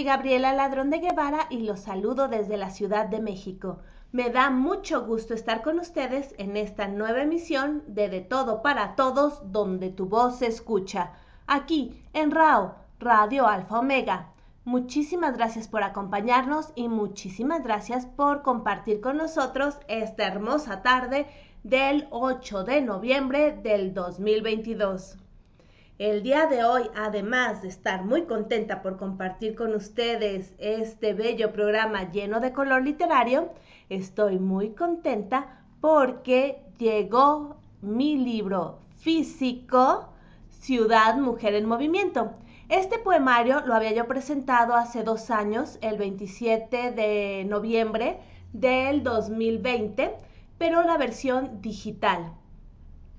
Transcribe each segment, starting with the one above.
Soy Gabriela Ladrón de Guevara y los saludo desde la Ciudad de México. Me da mucho gusto estar con ustedes en esta nueva emisión de De Todo para Todos, donde tu voz se escucha, aquí en RAO, Radio Alfa Omega. Muchísimas gracias por acompañarnos y muchísimas gracias por compartir con nosotros esta hermosa tarde del 8 de noviembre del 2022. El día de hoy, además de estar muy contenta por compartir con ustedes este bello programa lleno de color literario, estoy muy contenta porque llegó mi libro físico Ciudad Mujer en Movimiento. Este poemario lo había yo presentado hace dos años, el 27 de noviembre del 2020, pero la versión digital.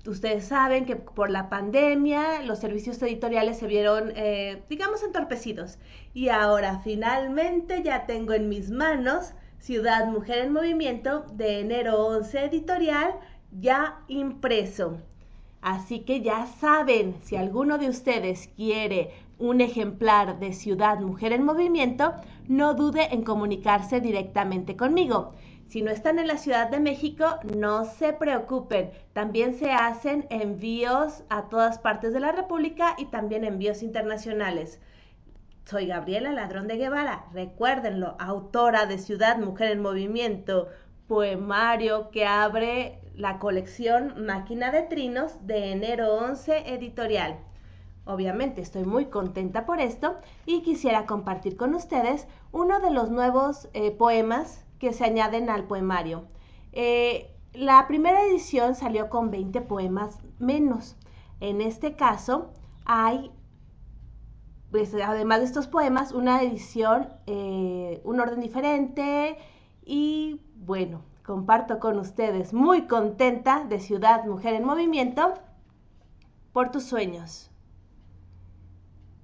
Ustedes saben que por la pandemia los servicios editoriales se vieron, eh, digamos, entorpecidos. Y ahora finalmente ya tengo en mis manos Ciudad Mujer en Movimiento de enero 11 editorial ya impreso. Así que ya saben, si alguno de ustedes quiere un ejemplar de Ciudad Mujer en Movimiento, no dude en comunicarse directamente conmigo. Si no están en la Ciudad de México, no se preocupen. También se hacen envíos a todas partes de la República y también envíos internacionales. Soy Gabriela Ladrón de Guevara, recuérdenlo, autora de Ciudad Mujer en Movimiento, poemario que abre la colección Máquina de Trinos de enero 11 editorial. Obviamente estoy muy contenta por esto y quisiera compartir con ustedes uno de los nuevos eh, poemas que se añaden al poemario. Eh, la primera edición salió con 20 poemas menos. En este caso hay, pues, además de estos poemas, una edición, eh, un orden diferente y bueno, comparto con ustedes muy contenta de Ciudad Mujer en Movimiento por tus sueños.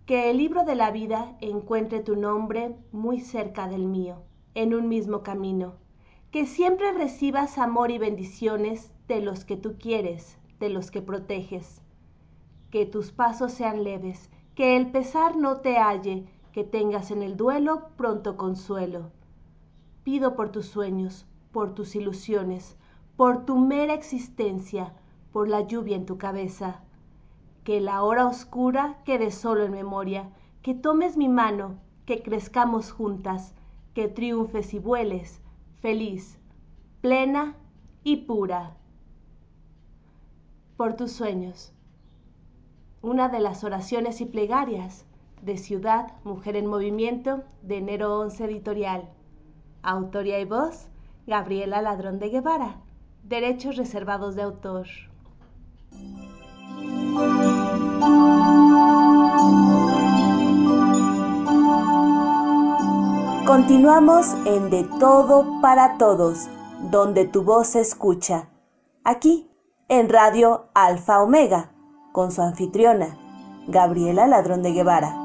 Que el libro de la vida encuentre tu nombre muy cerca del mío en un mismo camino. Que siempre recibas amor y bendiciones de los que tú quieres, de los que proteges. Que tus pasos sean leves, que el pesar no te halle, que tengas en el duelo pronto consuelo. Pido por tus sueños, por tus ilusiones, por tu mera existencia, por la lluvia en tu cabeza. Que la hora oscura quede solo en memoria, que tomes mi mano, que crezcamos juntas, que triunfes y vueles, feliz, plena y pura. Por tus sueños. Una de las oraciones y plegarias de Ciudad Mujer en Movimiento de enero 11 editorial. Autoría y voz, Gabriela Ladrón de Guevara. Derechos reservados de autor. Continuamos en De Todo para Todos, donde tu voz se escucha. Aquí, en Radio Alfa Omega, con su anfitriona, Gabriela Ladrón de Guevara.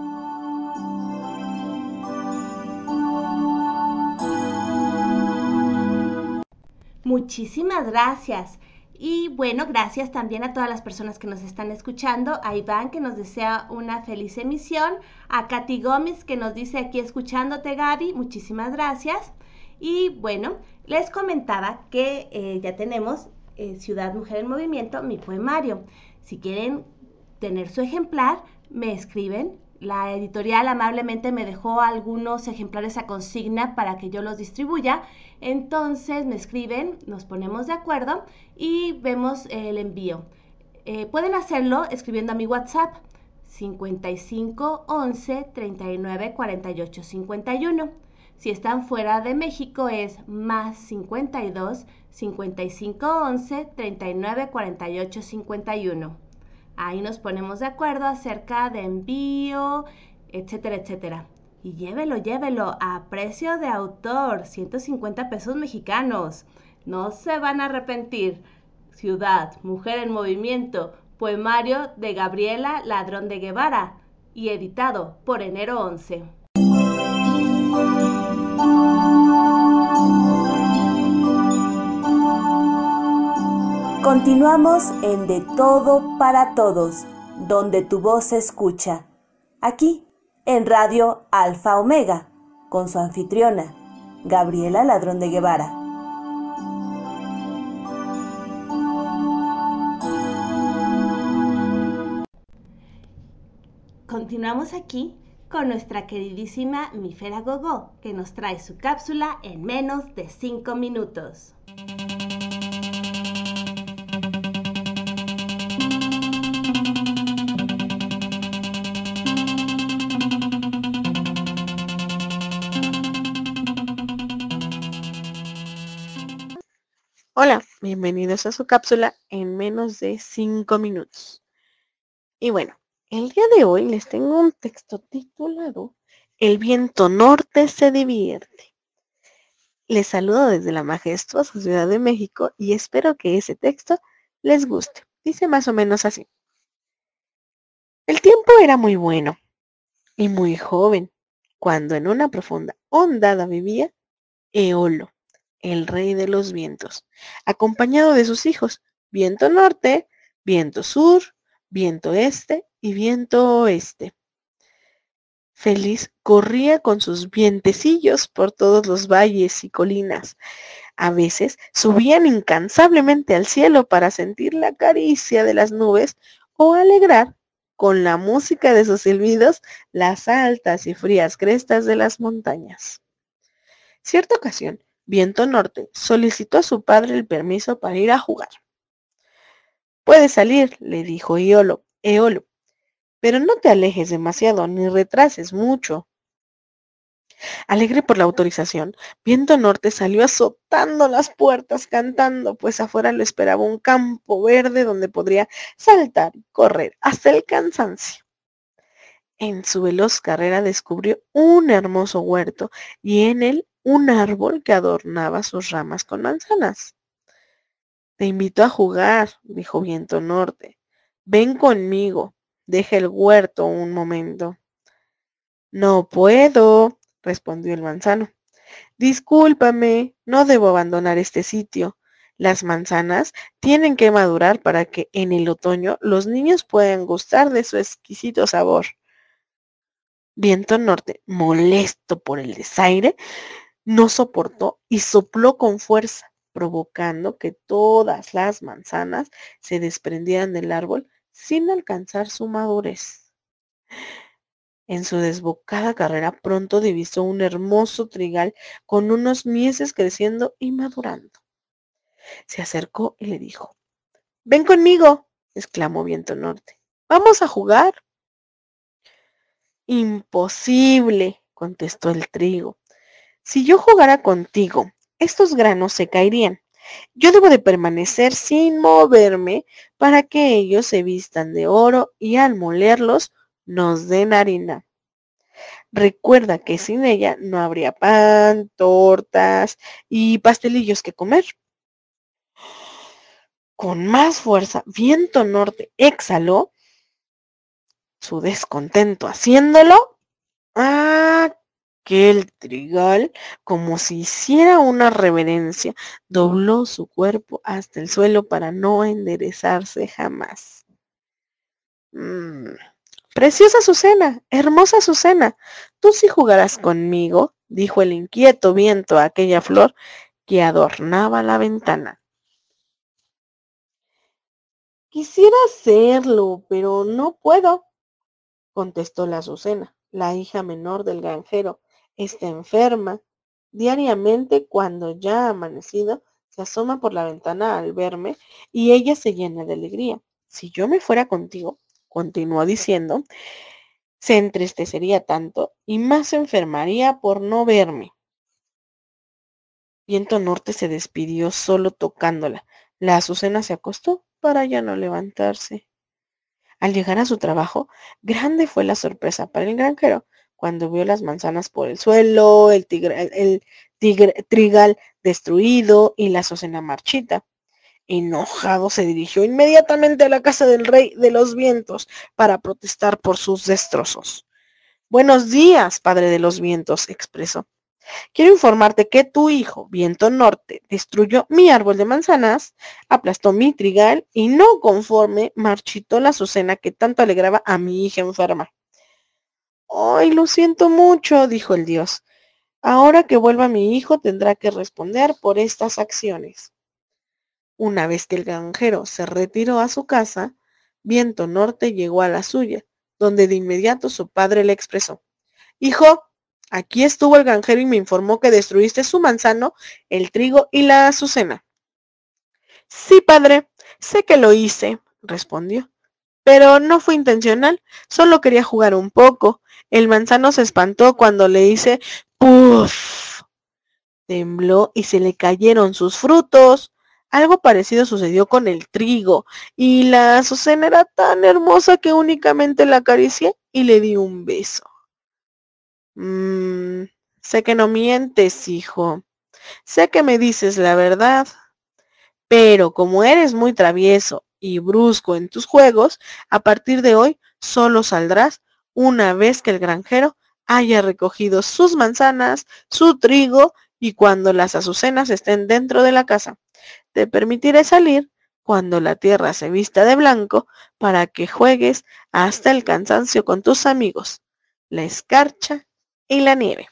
Muchísimas gracias. Y bueno, gracias también a todas las personas que nos están escuchando. A Iván que nos desea una feliz emisión. A Katy Gómez que nos dice aquí escuchándote Gaby. Muchísimas gracias. Y bueno, les comentaba que eh, ya tenemos eh, Ciudad Mujer en Movimiento, mi poemario. Si quieren tener su ejemplar, me escriben la editorial amablemente me dejó algunos ejemplares a consigna para que yo los distribuya. Entonces me escriben, nos ponemos de acuerdo y vemos el envío. Eh, pueden hacerlo escribiendo a mi WhatsApp 55 11 39 48 51. Si están fuera de México es más 52 55 11 39 48 51. Ahí nos ponemos de acuerdo acerca de envío, etcétera, etcétera. Y llévelo, llévelo a precio de autor, 150 pesos mexicanos. No se van a arrepentir. Ciudad, Mujer en Movimiento, poemario de Gabriela Ladrón de Guevara y editado por enero 11. Continuamos en De Todo para Todos, donde tu voz se escucha. Aquí, en Radio Alfa Omega, con su anfitriona, Gabriela Ladrón de Guevara. Continuamos aquí con nuestra queridísima Mifera Gogo, que nos trae su cápsula en menos de 5 minutos. Bienvenidos a su cápsula en menos de 5 minutos. Y bueno, el día de hoy les tengo un texto titulado El viento norte se divierte. Les saludo desde la majestuosa Ciudad de México y espero que ese texto les guste. Dice más o menos así. El tiempo era muy bueno y muy joven cuando en una profunda hondada vivía Eolo el rey de los vientos, acompañado de sus hijos, viento norte, viento sur, viento este y viento oeste. Feliz corría con sus vientecillos por todos los valles y colinas. A veces subían incansablemente al cielo para sentir la caricia de las nubes o alegrar con la música de sus silbidos las altas y frías crestas de las montañas. Cierta ocasión, Viento Norte solicitó a su padre el permiso para ir a jugar. Puedes salir, le dijo Eolo, Eolo, pero no te alejes demasiado ni retrases mucho. Alegre por la autorización, Viento Norte salió azotando las puertas cantando, pues afuera le esperaba un campo verde donde podría saltar y correr hasta el cansancio. En su veloz carrera descubrió un hermoso huerto y en él un árbol que adornaba sus ramas con manzanas. Te invito a jugar, dijo Viento Norte. Ven conmigo, deja el huerto un momento. No puedo, respondió el manzano. Discúlpame, no debo abandonar este sitio. Las manzanas tienen que madurar para que en el otoño los niños puedan gustar de su exquisito sabor. Viento Norte, molesto por el desaire, no soportó y sopló con fuerza, provocando que todas las manzanas se desprendieran del árbol sin alcanzar su madurez. En su desbocada carrera pronto divisó un hermoso trigal con unos mieses creciendo y madurando. Se acercó y le dijo, Ven conmigo, exclamó Viento Norte. Vamos a jugar. Imposible, contestó el trigo. Si yo jugara contigo, estos granos se caerían. Yo debo de permanecer sin moverme para que ellos se vistan de oro y al molerlos nos den harina. Recuerda que sin ella no habría pan, tortas y pastelillos que comer. Con más fuerza, viento norte exhaló su descontento haciéndolo. ¡Ah! Que el trigal, como si hiciera una reverencia, dobló su cuerpo hasta el suelo para no enderezarse jamás. Mm, preciosa Azucena, hermosa Azucena, tú sí jugarás conmigo, dijo el inquieto viento a aquella flor que adornaba la ventana. Quisiera hacerlo, pero no puedo, contestó la Azucena, la hija menor del granjero, está enferma. Diariamente, cuando ya ha amanecido, se asoma por la ventana al verme y ella se llena de alegría. Si yo me fuera contigo, continuó diciendo, se entristecería tanto y más se enfermaría por no verme. Viento Norte se despidió solo tocándola. La Azucena se acostó para ya no levantarse. Al llegar a su trabajo, grande fue la sorpresa para el granjero, cuando vio las manzanas por el suelo, el, el trigal destruido y la azucena marchita. Enojado se dirigió inmediatamente a la casa del rey de los vientos para protestar por sus destrozos. Buenos días, padre de los vientos, expresó. Quiero informarte que tu hijo, Viento Norte, destruyó mi árbol de manzanas, aplastó mi trigal y no conforme marchitó la azucena que tanto alegraba a mi hija enferma. Ay, lo siento mucho, dijo el dios. Ahora que vuelva mi hijo tendrá que responder por estas acciones. Una vez que el granjero se retiró a su casa, Viento Norte llegó a la suya, donde de inmediato su padre le expresó. Hijo, aquí estuvo el granjero y me informó que destruiste su manzano, el trigo y la azucena. Sí, padre, sé que lo hice, respondió. Pero no fue intencional, solo quería jugar un poco. El manzano se espantó cuando le hice ¡Puf! Tembló y se le cayeron sus frutos. Algo parecido sucedió con el trigo, y la azucena era tan hermosa que únicamente la acaricié y le di un beso. Mmm, sé que no mientes, hijo. Sé que me dices la verdad. Pero como eres muy travieso y brusco en tus juegos, a partir de hoy solo saldrás una vez que el granjero haya recogido sus manzanas, su trigo y cuando las azucenas estén dentro de la casa. Te permitiré salir cuando la tierra se vista de blanco para que juegues hasta el cansancio con tus amigos, la escarcha y la nieve.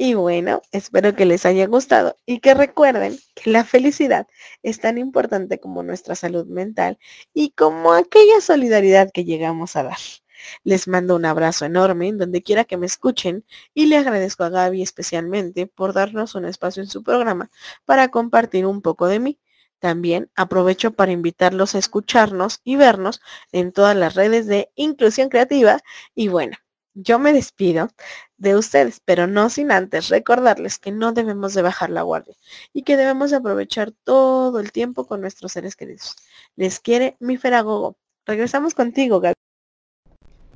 Y bueno, espero que les haya gustado y que recuerden que la felicidad es tan importante como nuestra salud mental y como aquella solidaridad que llegamos a dar. Les mando un abrazo enorme donde quiera que me escuchen y le agradezco a Gaby especialmente por darnos un espacio en su programa para compartir un poco de mí. También aprovecho para invitarlos a escucharnos y vernos en todas las redes de Inclusión Creativa. Y bueno, yo me despido de ustedes, pero no sin antes recordarles que no debemos de bajar la guardia y que debemos de aprovechar todo el tiempo con nuestros seres queridos. Les quiere mi Feragogo. Regresamos contigo, Gaby.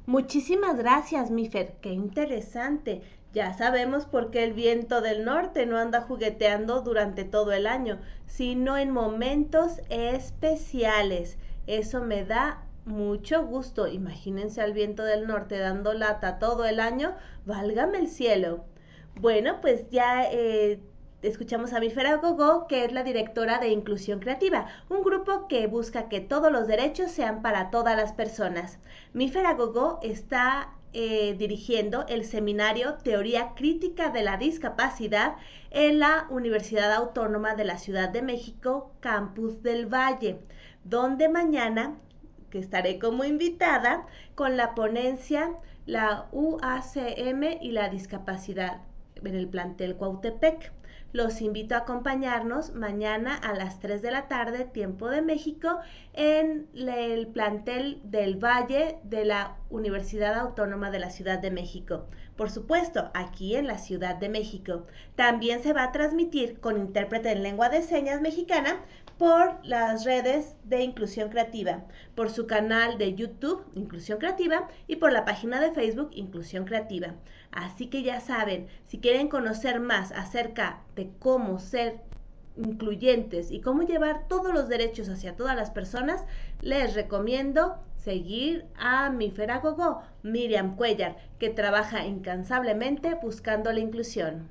Muchísimas gracias, Mifer. Qué interesante. Ya sabemos por qué el viento del norte no anda jugueteando durante todo el año, sino en momentos especiales. Eso me da mucho gusto. Imagínense al viento del norte dando lata todo el año. Válgame el cielo. Bueno, pues ya eh, escuchamos a Mifera Gogo, que es la directora de Inclusión Creativa, un grupo que busca que todos los derechos sean para todas las personas. Mifera Gogo está eh, dirigiendo el seminario Teoría Crítica de la Discapacidad en la Universidad Autónoma de la Ciudad de México, Campus del Valle, donde mañana, que estaré como invitada, con la ponencia La UACM y la discapacidad en el plantel Cuautepec. Los invito a acompañarnos mañana a las 3 de la tarde, tiempo de México, en el plantel del Valle de la Universidad Autónoma de la Ciudad de México. Por supuesto, aquí en la Ciudad de México. También se va a transmitir con intérprete en lengua de señas mexicana por las redes de Inclusión Creativa, por su canal de YouTube Inclusión Creativa y por la página de Facebook Inclusión Creativa. Así que ya saben, si quieren conocer más acerca de cómo ser incluyentes y cómo llevar todos los derechos hacia todas las personas, les recomiendo seguir a mi feragogo Miriam Cuellar, que trabaja incansablemente buscando la inclusión.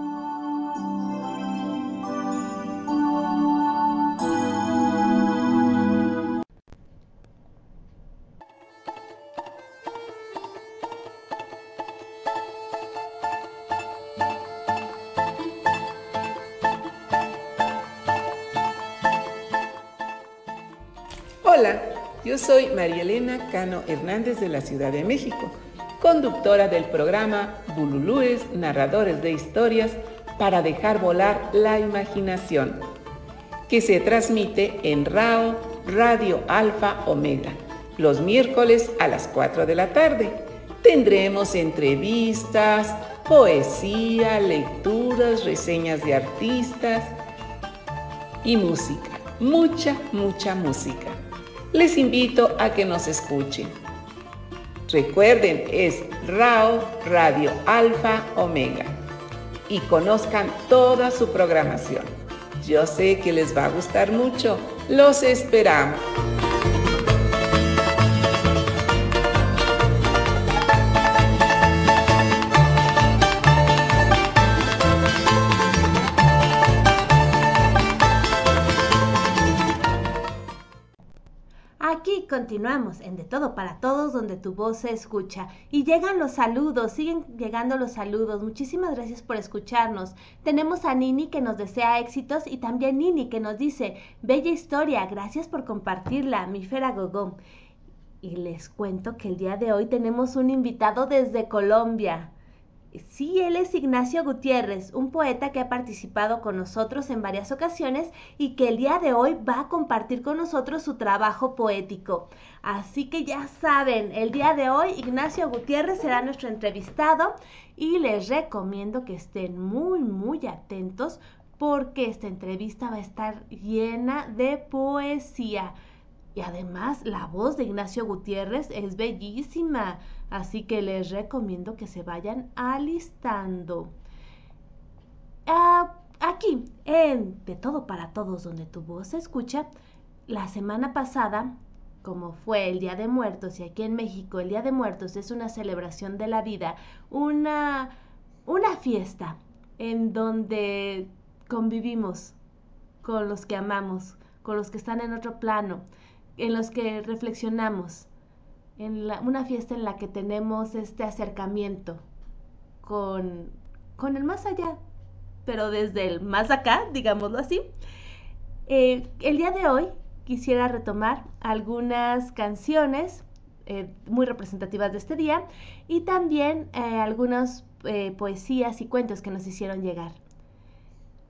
Soy María Elena Cano Hernández de la Ciudad de México, conductora del programa Bululúes, narradores de historias para dejar volar la imaginación, que se transmite en RAO Radio Alfa Omega, los miércoles a las 4 de la tarde. Tendremos entrevistas, poesía, lecturas, reseñas de artistas y música, mucha, mucha música les invito a que nos escuchen. Recuerden, es RAO Radio Alfa Omega y conozcan toda su programación. Yo sé que les va a gustar mucho. Los esperamos. Continuamos en De Todo para Todos, donde tu voz se escucha. Y llegan los saludos, siguen llegando los saludos. Muchísimas gracias por escucharnos. Tenemos a Nini que nos desea éxitos y también Nini que nos dice, bella historia, gracias por compartirla, mi Fera Gogó. Y les cuento que el día de hoy tenemos un invitado desde Colombia. Sí, él es Ignacio Gutiérrez, un poeta que ha participado con nosotros en varias ocasiones y que el día de hoy va a compartir con nosotros su trabajo poético. Así que ya saben, el día de hoy Ignacio Gutiérrez será nuestro entrevistado y les recomiendo que estén muy, muy atentos porque esta entrevista va a estar llena de poesía. Y además la voz de Ignacio Gutiérrez es bellísima. Así que les recomiendo que se vayan alistando. Ah, aquí, en De Todo para Todos, donde tu voz se escucha, la semana pasada, como fue el Día de Muertos, y aquí en México el Día de Muertos es una celebración de la vida, una, una fiesta en donde convivimos con los que amamos, con los que están en otro plano, en los que reflexionamos en una fiesta en la que tenemos este acercamiento con, con el más allá, pero desde el más acá, digámoslo así. Eh, el día de hoy quisiera retomar algunas canciones eh, muy representativas de este día y también eh, algunas poesías y cuentos que nos hicieron llegar.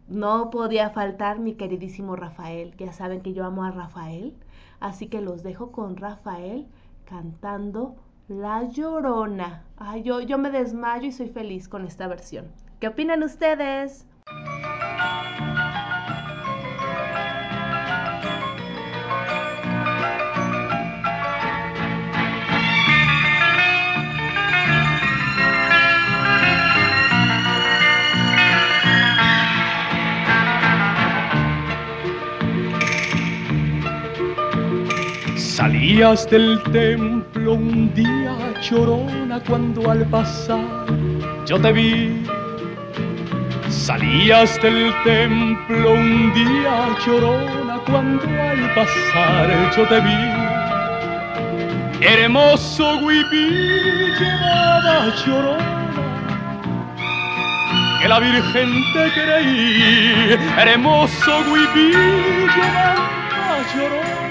No podía faltar mi queridísimo Rafael, ya saben que yo amo a Rafael, así que los dejo con Rafael cantando La Llorona. Ay, yo, yo me desmayo y soy feliz con esta versión. ¿Qué opinan ustedes? Salías del templo un día llorona cuando al pasar yo te vi. Salías del templo un día llorona cuando al pasar yo te vi. Hermoso huipí llevaba llorona que la Virgen te creí. Hermoso huipí llevaba llorona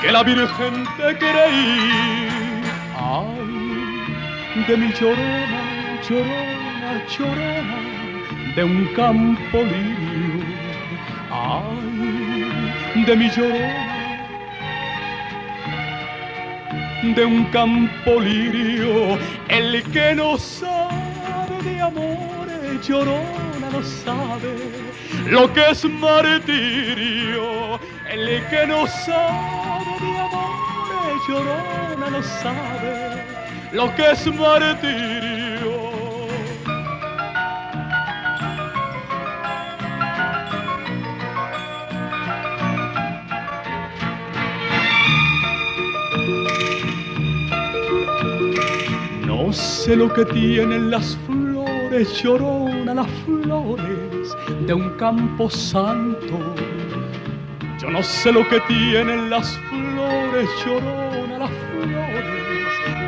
que la Virgen te creí. Ay, de mi llorona, llorona, llorona, de un campo lirio. Ay, de mi llorona, de un campo lirio, el que no sabe de amores, llorona no sabe lo que es martirio, el que no sabe llorona no sabe lo que es martirio. No sé lo que tienen las flores, llorona las flores de un campo santo. Yo no sé lo que tienen las flores, llorona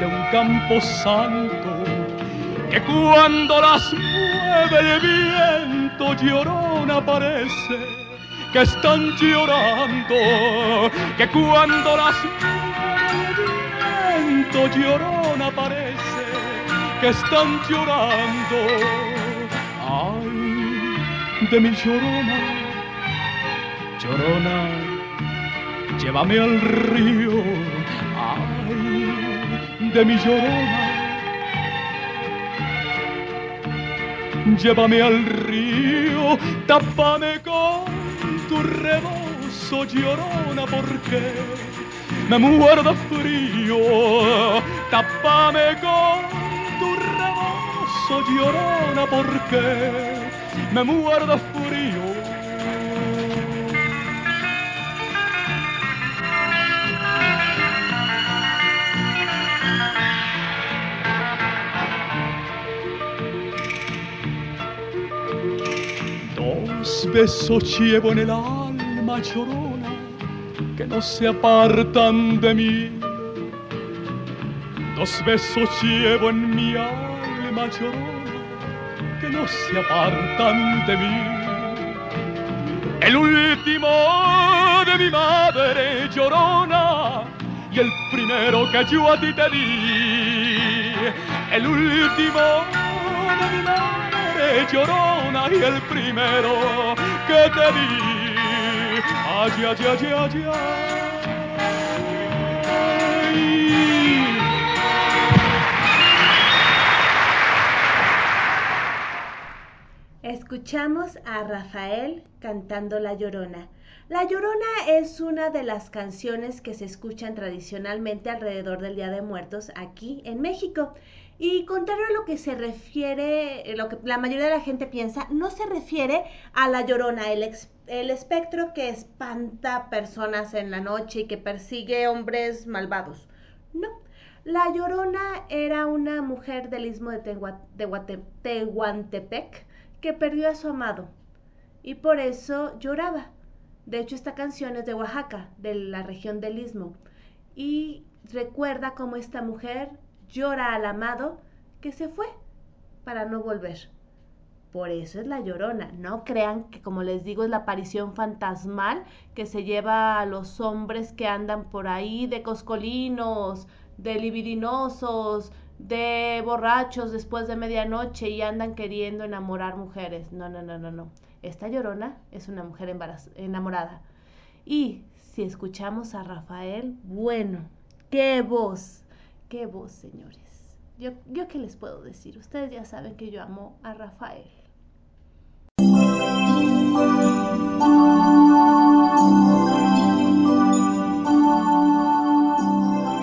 de un campo santo que cuando las mueve el viento llorona parece que están llorando, que cuando las mueve el viento llorona parece que están llorando. Ay, de mi llorona, llorona, llévame al río de mi llorona. Llévame al río, tápame con tu rebozo, llorona, porque me muerdo frío. Tápame con tu rebozo, llorona, porque me muerdo frío. besos llevo en el alma llorona que no se apartan de mí. Dos besos llevo en mi alma llorona que no se apartan de mí. El último de mi madre llorona y el primero que yo a ti te di. El último de mi madre llorona y el primero que te di. Ay, ay, ay, ay, ay. Escuchamos a Rafael cantando La Llorona. La Llorona es una de las canciones que se escuchan tradicionalmente alrededor del Día de Muertos aquí en México. Y contrario a lo que se refiere, lo que la mayoría de la gente piensa, no se refiere a la Llorona, el, el espectro que espanta personas en la noche y que persigue hombres malvados. No, la Llorona era una mujer del istmo de Tehuantepec que perdió a su amado y por eso lloraba. De hecho, esta canción es de Oaxaca, de la región del Istmo, y recuerda cómo esta mujer llora al amado que se fue para no volver. Por eso es la llorona. No crean que, como les digo, es la aparición fantasmal que se lleva a los hombres que andan por ahí de coscolinos, de libidinosos, de borrachos después de medianoche y andan queriendo enamorar mujeres. No, no, no, no, no. Esta llorona es una mujer enamorada. Y si escuchamos a Rafael, bueno, qué voz, qué voz, señores. Yo, yo qué les puedo decir. Ustedes ya saben que yo amo a Rafael.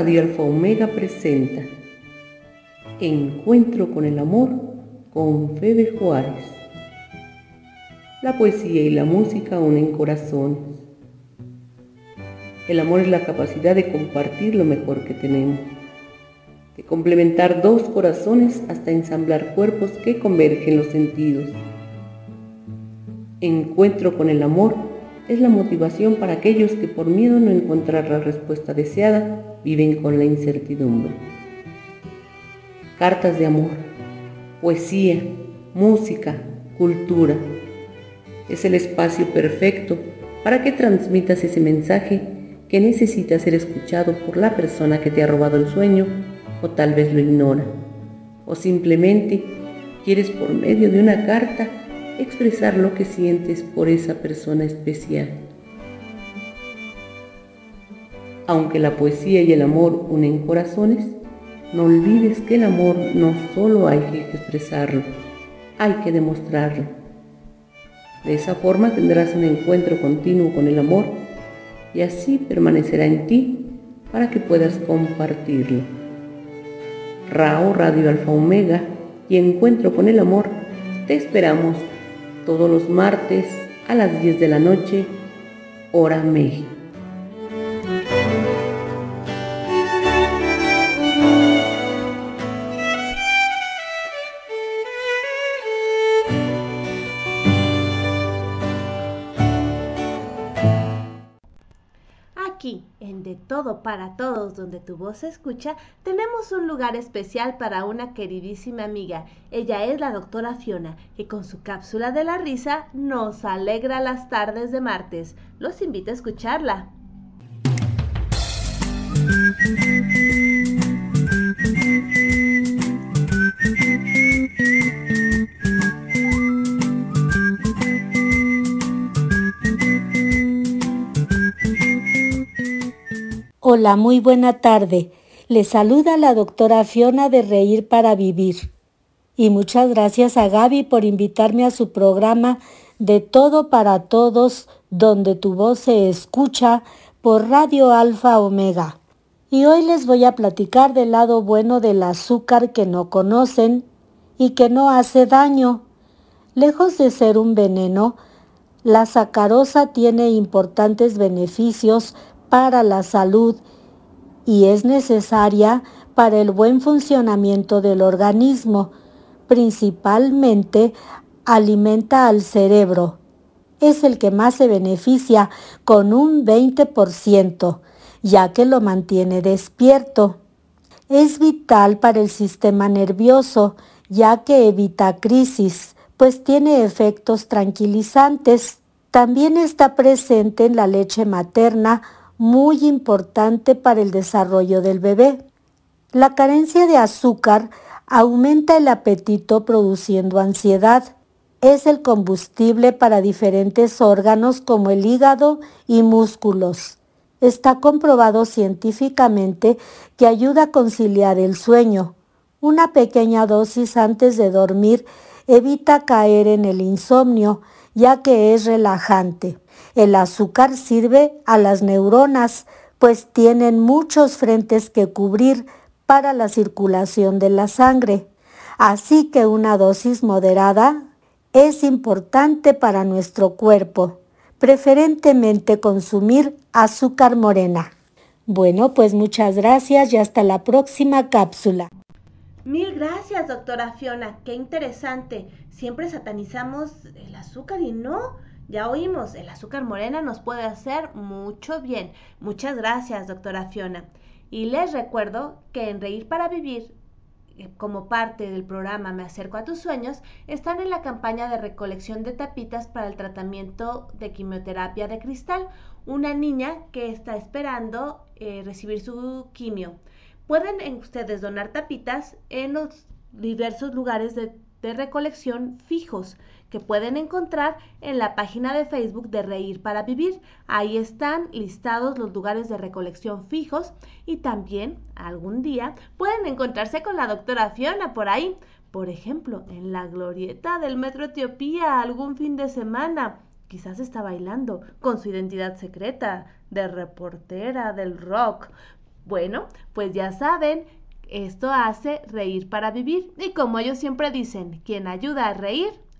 Radio Alfa Omega presenta Encuentro con el amor con Febe Juárez. La poesía y la música unen corazones. El amor es la capacidad de compartir lo mejor que tenemos, de complementar dos corazones hasta ensamblar cuerpos que convergen los sentidos. Encuentro con el amor es la motivación para aquellos que por miedo no encontrar la respuesta deseada viven con la incertidumbre. Cartas de amor, poesía, música, cultura. Es el espacio perfecto para que transmitas ese mensaje que necesita ser escuchado por la persona que te ha robado el sueño o tal vez lo ignora. O simplemente quieres por medio de una carta expresar lo que sientes por esa persona especial. Aunque la poesía y el amor unen corazones, no olvides que el amor no solo hay que expresarlo, hay que demostrarlo. De esa forma tendrás un encuentro continuo con el amor y así permanecerá en ti para que puedas compartirlo. Rao Radio Alfa Omega y Encuentro con el Amor, te esperamos todos los martes a las 10 de la noche, hora México. Para todos donde tu voz se escucha, tenemos un lugar especial para una queridísima amiga. Ella es la doctora Fiona, que con su cápsula de la risa nos alegra las tardes de martes. Los invito a escucharla. Hola, muy buena tarde. Le saluda la doctora Fiona de Reír para Vivir. Y muchas gracias a Gaby por invitarme a su programa de Todo para Todos, donde tu voz se escucha por Radio Alfa Omega. Y hoy les voy a platicar del lado bueno del azúcar que no conocen y que no hace daño. Lejos de ser un veneno, la sacarosa tiene importantes beneficios para la salud y es necesaria para el buen funcionamiento del organismo. Principalmente alimenta al cerebro. Es el que más se beneficia con un 20%, ya que lo mantiene despierto. Es vital para el sistema nervioso, ya que evita crisis pues tiene efectos tranquilizantes. También está presente en la leche materna, muy importante para el desarrollo del bebé. La carencia de azúcar aumenta el apetito produciendo ansiedad. Es el combustible para diferentes órganos como el hígado y músculos. Está comprobado científicamente que ayuda a conciliar el sueño. Una pequeña dosis antes de dormir evita caer en el insomnio, ya que es relajante. El azúcar sirve a las neuronas, pues tienen muchos frentes que cubrir para la circulación de la sangre. Así que una dosis moderada es importante para nuestro cuerpo, preferentemente consumir azúcar morena. Bueno, pues muchas gracias y hasta la próxima cápsula. Mil gracias, doctora Fiona. Qué interesante. Siempre satanizamos el azúcar y no. Ya oímos, el azúcar morena nos puede hacer mucho bien. Muchas gracias, doctora Fiona. Y les recuerdo que en Reír para Vivir, eh, como parte del programa Me acerco a tus sueños, están en la campaña de recolección de tapitas para el tratamiento de quimioterapia de cristal. Una niña que está esperando eh, recibir su quimio. Pueden ustedes donar tapitas en los diversos lugares de, recolección fijos que pueden encontrar en la página de Facebook de Reír para Vivir. Ahí están listados los lugares de recolección fijos y también algún día pueden encontrarse con la doctora Fiona por ahí. Por ejemplo, en la glorieta del Metro Etiopía algún fin de semana. Quizás está bailando con su identidad secreta de reportera del rock. Bueno, pues ya saben, esto hace reír para vivir. Y como ellos siempre dicen, quien ayuda a reír,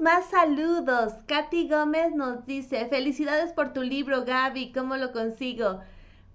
Más saludos. Katy Gómez nos dice, felicidades por tu libro, Gaby, ¿cómo lo consigo?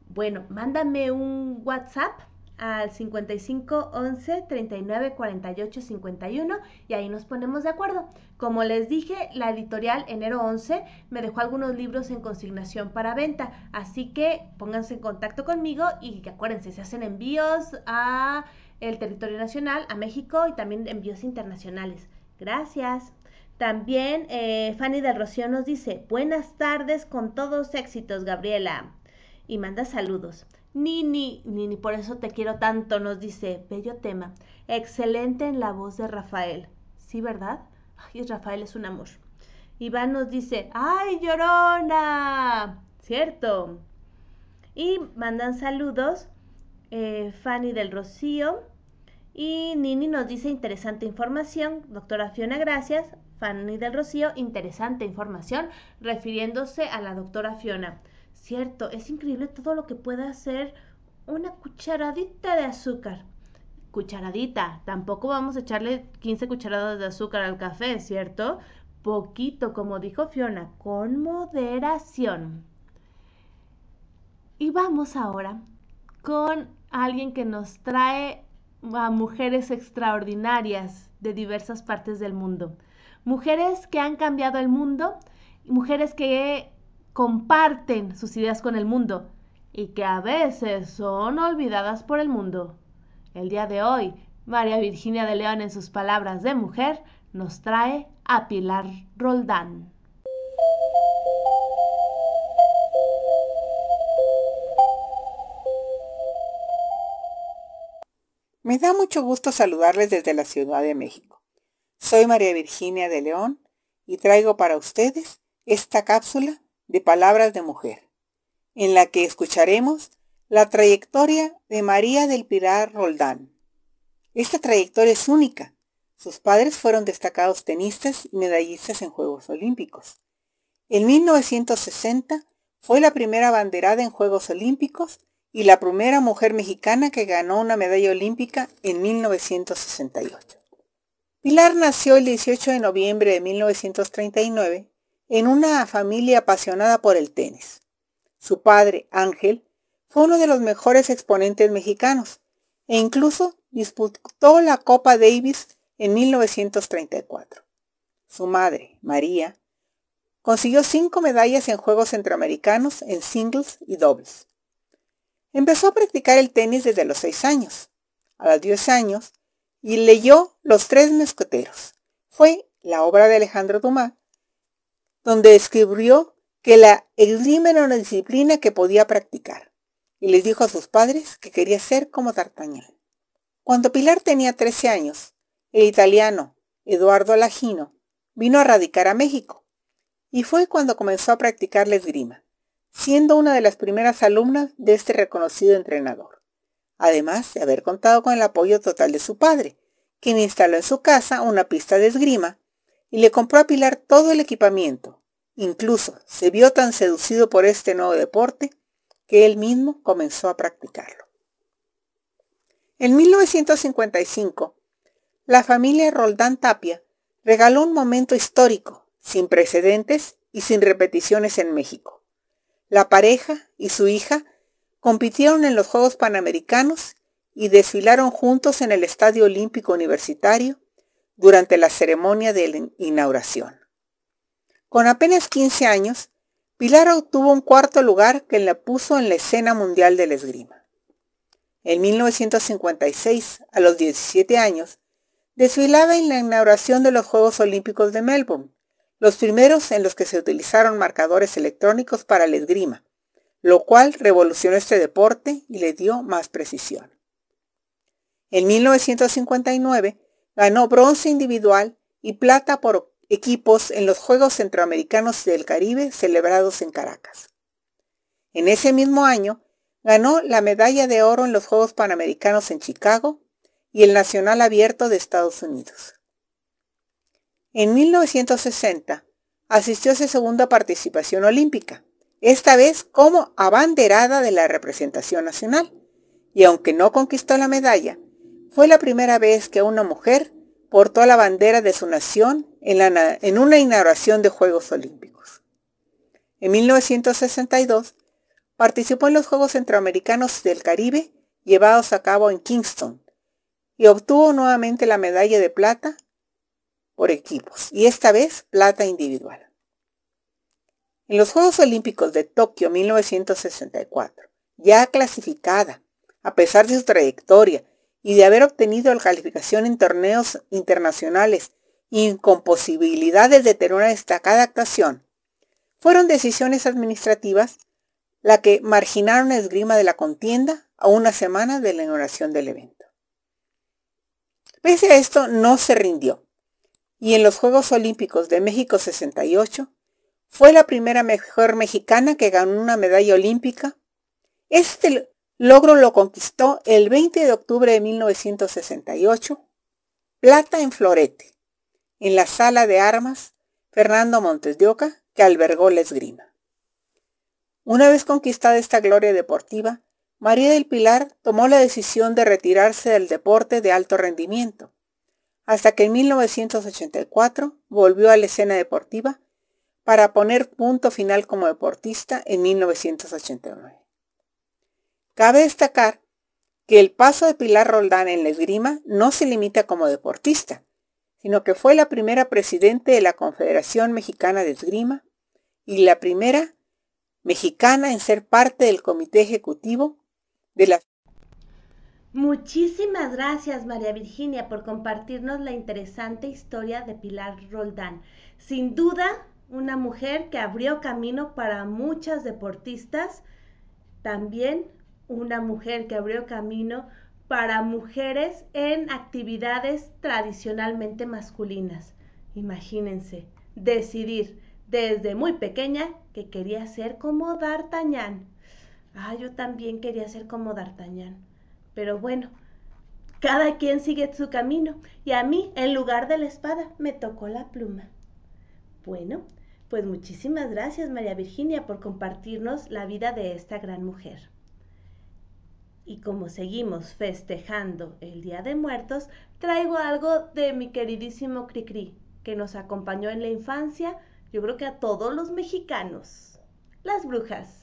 Bueno, mándame un WhatsApp al 55 11 39 48 51 y ahí nos ponemos de acuerdo. Como les dije, la editorial enero 11 me dejó algunos libros en consignación para venta, así que pónganse en contacto conmigo y acuérdense, se hacen envíos a el territorio nacional, a México y también envíos internacionales. Gracias. También eh, Fanny del Rocío nos dice, buenas tardes con todos éxitos, Gabriela. Y manda saludos. Nini, Nini, por eso te quiero tanto, nos dice, bello tema. Excelente en la voz de Rafael. ¿Sí, verdad? Ay, Rafael es un amor. Iván nos dice, ¡ay, llorona! ¿Cierto? Y mandan saludos eh, Fanny del Rocío. Y Nini nos dice interesante información. Doctora Fiona, gracias. Fanny del Rocío, interesante información refiriéndose a la doctora Fiona. Cierto, es increíble todo lo que puede hacer una cucharadita de azúcar. Cucharadita, tampoco vamos a echarle 15 cucharadas de azúcar al café, ¿cierto? Poquito, como dijo Fiona, con moderación. Y vamos ahora con alguien que nos trae a mujeres extraordinarias de diversas partes del mundo mujeres que han cambiado el mundo, mujeres que comparten sus ideas con el mundo y que a veces son olvidadas por el mundo. El día de hoy, María Virginia de León en sus palabras de mujer nos trae a Pilar Roldán. Me da mucho gusto saludarles desde la Ciudad de México. Soy María Virginia de León y traigo para ustedes esta cápsula de Palabras de Mujer, en la que escucharemos la trayectoria de María del Pilar Roldán. Esta trayectoria es única. Sus padres fueron destacados tenistas y medallistas en Juegos Olímpicos. En 1960 fue la primera banderada en Juegos Olímpicos y la primera mujer mexicana que ganó una medalla olímpica en 1968. Pilar nació el 18 de noviembre de 1939 en una familia apasionada por el tenis. Su padre, Ángel, fue uno de los mejores exponentes mexicanos e incluso disputó la Copa Davis en 1934. Su madre, María, consiguió cinco medallas en Juegos Centroamericanos en singles y dobles. Empezó a practicar el tenis desde los 6 años. A los 10 años, y leyó Los Tres Mescoteros. Fue la obra de Alejandro Dumas, donde escribió que la esgrima era una disciplina que podía practicar, y les dijo a sus padres que quería ser como D'Artagnan. Cuando Pilar tenía 13 años, el italiano Eduardo Lagino vino a radicar a México, y fue cuando comenzó a practicar la esgrima siendo una de las primeras alumnas de este reconocido entrenador, además de haber contado con el apoyo total de su padre, quien instaló en su casa una pista de esgrima y le compró a Pilar todo el equipamiento. Incluso se vio tan seducido por este nuevo deporte que él mismo comenzó a practicarlo. En 1955, la familia Roldán Tapia regaló un momento histórico, sin precedentes y sin repeticiones en México. La pareja y su hija compitieron en los Juegos Panamericanos y desfilaron juntos en el Estadio Olímpico Universitario durante la ceremonia de la inauguración. Con apenas 15 años, Pilar obtuvo un cuarto lugar que la puso en la escena mundial del esgrima. En 1956, a los 17 años, desfilaba en la inauguración de los Juegos Olímpicos de Melbourne los primeros en los que se utilizaron marcadores electrónicos para la esgrima, lo cual revolucionó este deporte y le dio más precisión. En 1959 ganó bronce individual y plata por equipos en los Juegos Centroamericanos del Caribe celebrados en Caracas. En ese mismo año ganó la medalla de oro en los Juegos Panamericanos en Chicago y el Nacional Abierto de Estados Unidos. En 1960 asistió a su segunda participación olímpica, esta vez como abanderada de la representación nacional, y aunque no conquistó la medalla, fue la primera vez que una mujer portó la bandera de su nación en, una inauguración de Juegos Olímpicos. En 1962 participó en los Juegos Centroamericanos del Caribe llevados a cabo en Kingston y obtuvo nuevamente la medalla de plata por equipos y esta vez plata individual. En los Juegos Olímpicos de Tokio 1964, ya clasificada, a pesar de su trayectoria y de haber obtenido la calificación en torneos internacionales y con posibilidades de tener una destacada actuación, fueron decisiones administrativas la que marginaron la esgrima de la contienda a una semana de la inauguración del evento. Pese a esto, no se rindió y en los Juegos Olímpicos de México 68 fue la primera mejor mexicana que ganó una medalla olímpica. Este logro lo conquistó el 20 de octubre de 1968, plata en florete, en la sala de armas Fernando Montes de Oca, que albergó la esgrima. Una vez conquistada esta gloria deportiva, María del Pilar tomó la decisión de retirarse del deporte de alto rendimiento hasta que en 1984 volvió a la escena deportiva para poner punto final como deportista en 1989. Cabe destacar que el paso de Pilar Roldán en la esgrima no se limita como deportista, sino que fue la primera presidente de la Confederación Mexicana de Esgrima y la primera mexicana en ser parte del comité ejecutivo de la Muchísimas gracias María Virginia por compartirnos la interesante historia de Pilar Roldán. Sin duda, una mujer que abrió camino para muchas deportistas, también una mujer que abrió camino para mujeres en actividades tradicionalmente masculinas. Imagínense, decidir desde muy pequeña que quería ser como D'Artagnan. Ah, yo también quería ser como D'Artagnan. Pero bueno, cada quien sigue su camino y a mí, en lugar de la espada, me tocó la pluma. Bueno, pues muchísimas gracias María Virginia por compartirnos la vida de esta gran mujer. Y como seguimos festejando el Día de Muertos, traigo algo de mi queridísimo Cricri, que nos acompañó en la infancia, yo creo que a todos los mexicanos. Las brujas.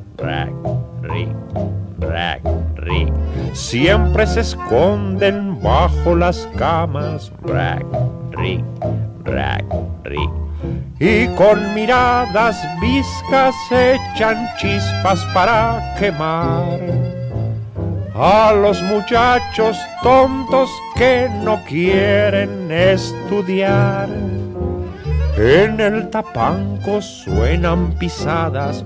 rack, rick, rack, rick. Siempre se esconden bajo las camas, rack, rick, rack, rick. Y con miradas viscas echan chispas para quemar a los muchachos tontos que no quieren estudiar. En el tapanco suenan pisadas,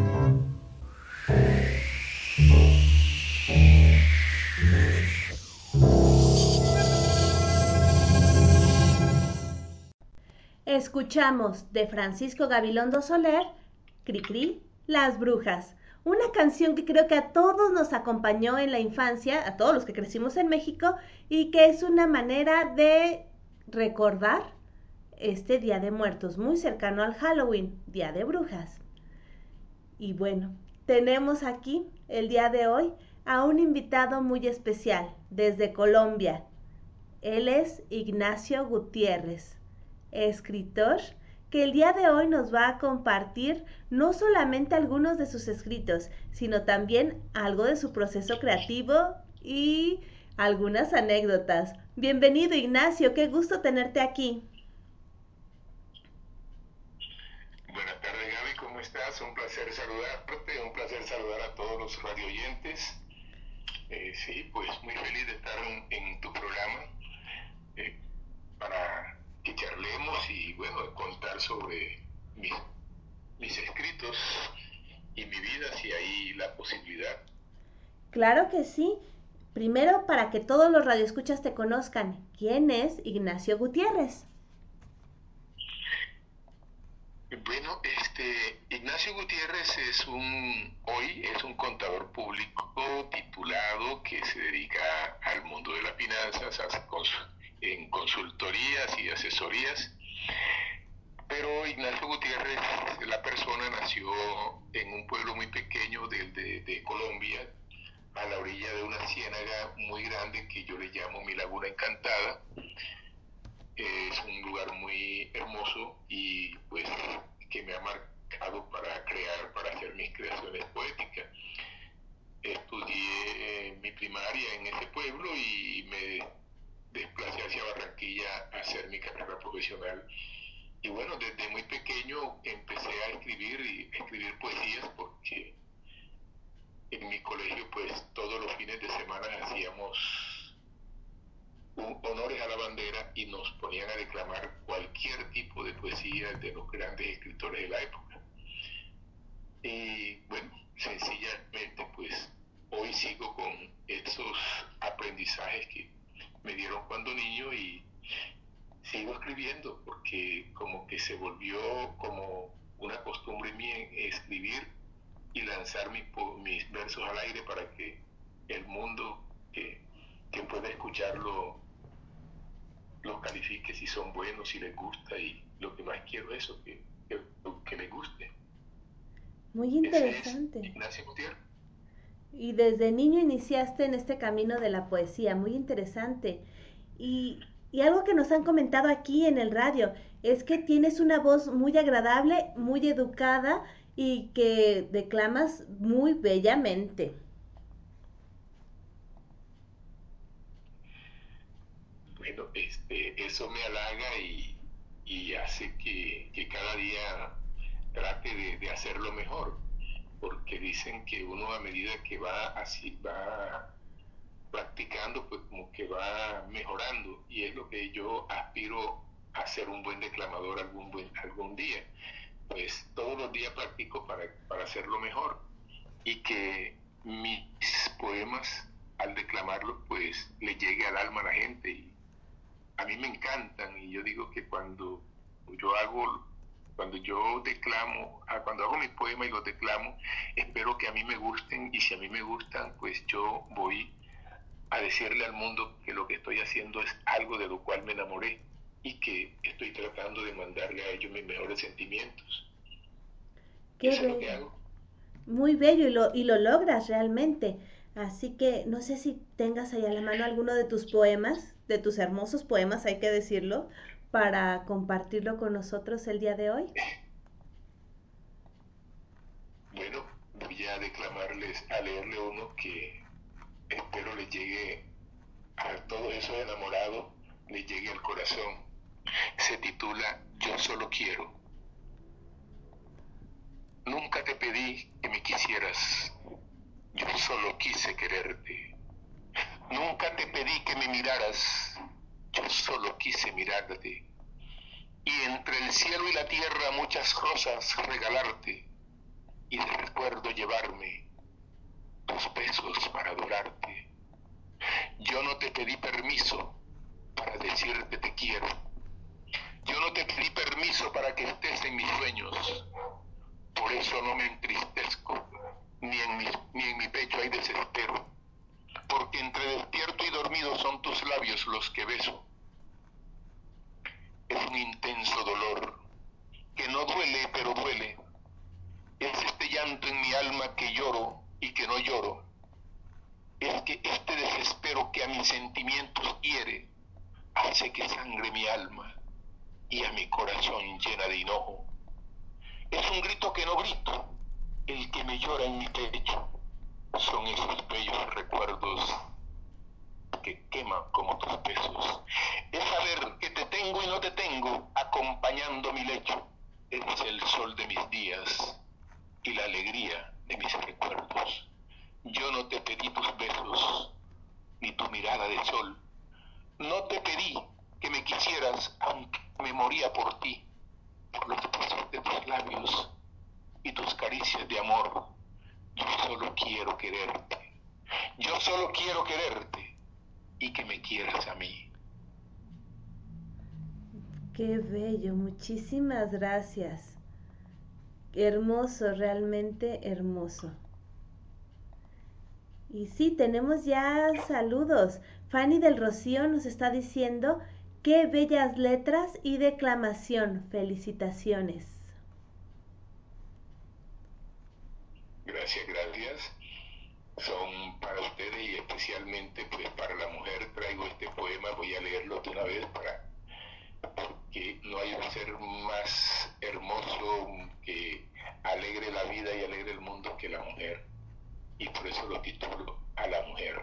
Escuchamos de Francisco Gabilondo Soler, Cricri, Las Brujas, una canción que creo que a todos nos acompañó en la infancia, a todos los que crecimos en México, y que es una manera de recordar este Día de Muertos, muy cercano al Halloween, Día de Brujas. Y bueno, tenemos aquí el día de hoy a un invitado muy especial desde Colombia. Él es Ignacio Gutiérrez, escritor que el día de hoy nos va a compartir no solamente algunos de sus escritos, sino también algo de su proceso creativo y algunas anécdotas. Bienvenido Ignacio, qué gusto tenerte aquí. Buenas tardes Gaby, ¿cómo estás? Un placer saludarte, un placer saludar a todos los radioyentes. Eh, sí, pues muy feliz de estar en, tu programa eh, para que charlemos y bueno, contar sobre mis, mis escritos y mi vida si hay la posibilidad. Claro que sí. Primero, para que todos los radioescuchas te conozcan, ¿quién es Ignacio Gutiérrez? Bueno, este Ignacio Gutiérrez es un hoy es un contador público titulado que se dedica al mundo de las finanzas en consultorías y asesorías. Pero Ignacio Gutiérrez, la persona nació en un pueblo muy pequeño de, de Colombia, a la orilla de una ciénaga muy grande que yo le llamo mi laguna encantada. Es un lugar muy hermoso y pues que me ha marcado para crear, para hacer mis creaciones poéticas. Estudié mi primaria en ese pueblo y me desplacé hacia Barranquilla a hacer mi carrera profesional y bueno, desde muy pequeño empecé a escribir y escribir poesías porque en mi colegio pues todos los fines de semana hacíamos honores a la bandera y nos ponían a declamar cualquier tipo de poesía de los grandes escritores de la época. Y bueno, sencillamente pues hoy sigo con esos aprendizajes que me dieron cuando niño y sigo escribiendo porque como que se volvió como una costumbre mía escribir y lanzar mis, mis versos al aire para que el mundo que, que pueda escucharlo los califique si son buenos, si les gusta y lo que más quiero es eso, que, que, que les guste. Muy interesante. Ignacio Gutiérrez. Y desde niño iniciaste en este camino de la poesía, muy interesante. Y, y algo que nos han comentado aquí en el radio es que tienes una voz muy agradable, muy educada y que declamas muy bellamente. Bueno, este, eso me halaga y, y hace que, que, cada día trate de, de, hacerlo mejor, porque dicen que uno a medida que va así, va practicando, pues como que va mejorando y es lo que yo aspiro a ser un buen declamador algún, buen, algún día. Pues todos los días practico para, para hacerlo mejor y que mis poemas al declamarlos pues le llegue al alma a la gente y a mí me encantan y yo digo que cuando yo hago cuando yo declamo, cuando hago mis poemas y los declamo, espero que a mí me gusten y si a mí me gustan, pues yo voy a decirle al mundo que lo que estoy haciendo es algo de lo cual me enamoré y que estoy tratando de mandarle a ellos mis mejores sentimientos. Qué Eso bello. es lo que hago. Muy bello y lo, y lo logras realmente. Así que no sé si tengas ahí a la mano alguno de tus poemas, de tus hermosos poemas, hay que decirlo, para compartirlo con nosotros el día de hoy. Bueno, voy a declamarles, a leerle uno que espero les llegue a todos esos enamorados, les llegue al corazón. Se titula Yo solo quiero. Nunca te pedí que me quisieras, yo solo quise quererte. Nunca te pedí que me miraras, yo solo quise mirarte. Y entre el cielo y la tierra muchas rosas regalarte y de recuerdo llevarme tus besos para adorarte. Yo no te pedí permiso para decirte te quiero. Yo no te pedí permiso para que estés en mis sueños. Por eso no me entristezco, ni en mi, ni en mi pecho hay desespero. Porque entre despierto y dormido son tus labios los que beso. Es un intenso dolor que no duele, pero duele. Es este llanto en mi alma que lloro y que no lloro. Es que este desespero que a mis sentimientos hiere hace que sangre mi alma y a mi corazón llena de hinojo. Es un grito que no grito, el que me llora en mi pecho. Son esos bellos recuerdos que queman como tus besos. Es saber que te tengo y no te tengo acompañando mi lecho. Eres el sol de mis días y la alegría de mis recuerdos. Yo no te pedí tus besos ni tu mirada de sol. No te pedí que me quisieras aunque me moría por ti, por los besos de tus labios y tus caricias de amor. Yo solo quiero quererte. Yo solo quiero quererte y que me quieras a mí. Qué bello, muchísimas gracias. Hermoso, realmente hermoso. Y sí, tenemos ya saludos. Fanny del Rocío nos está diciendo, qué bellas letras y declamación. Felicitaciones. Gracias, gracias. Son para ustedes y especialmente pues para la mujer traigo este poema, voy a leerlo de una vez para porque no hay un ser más hermoso que alegre la vida y alegre el mundo que la mujer. Y por eso lo titulo a la mujer.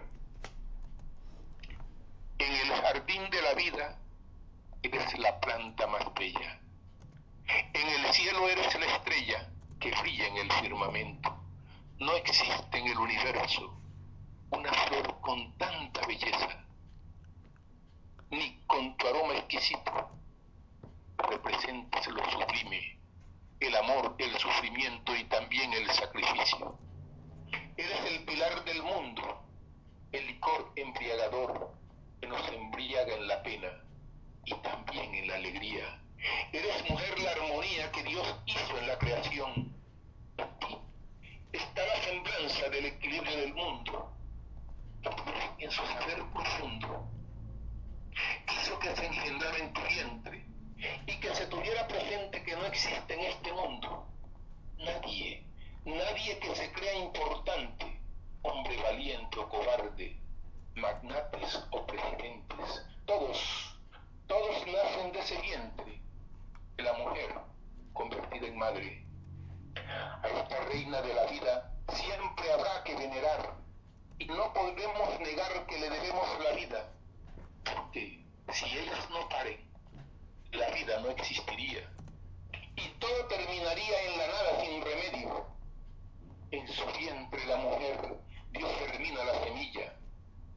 En el jardín de la vida eres la planta más bella, En el cielo eres la estrella que brilla en el firmamento. No existe en el universo una flor con tanta belleza, ni con tu aroma exquisito representas lo sublime, el amor, el sufrimiento y también el sacrificio. Eres el pilar del mundo, el licor embriagador que nos embriaga en la pena y también en la alegría. Eres mujer la armonía que Dios hizo en la creación. Está la semblanza del equilibrio del mundo. En su saber profundo, hizo que se engendrara en tu vientre y que se tuviera presente que no existe en este mundo nadie, nadie que se crea importante, hombre valiente o cobarde, magnates o presidentes, todos, todos nacen de ese vientre, de la mujer convertida en madre. A esta reina de la vida siempre habrá que venerar y no podemos negar que le debemos la vida, porque si ellas no paren, la vida no existiría y todo terminaría en la nada sin remedio. En su vientre la mujer, Dios termina la semilla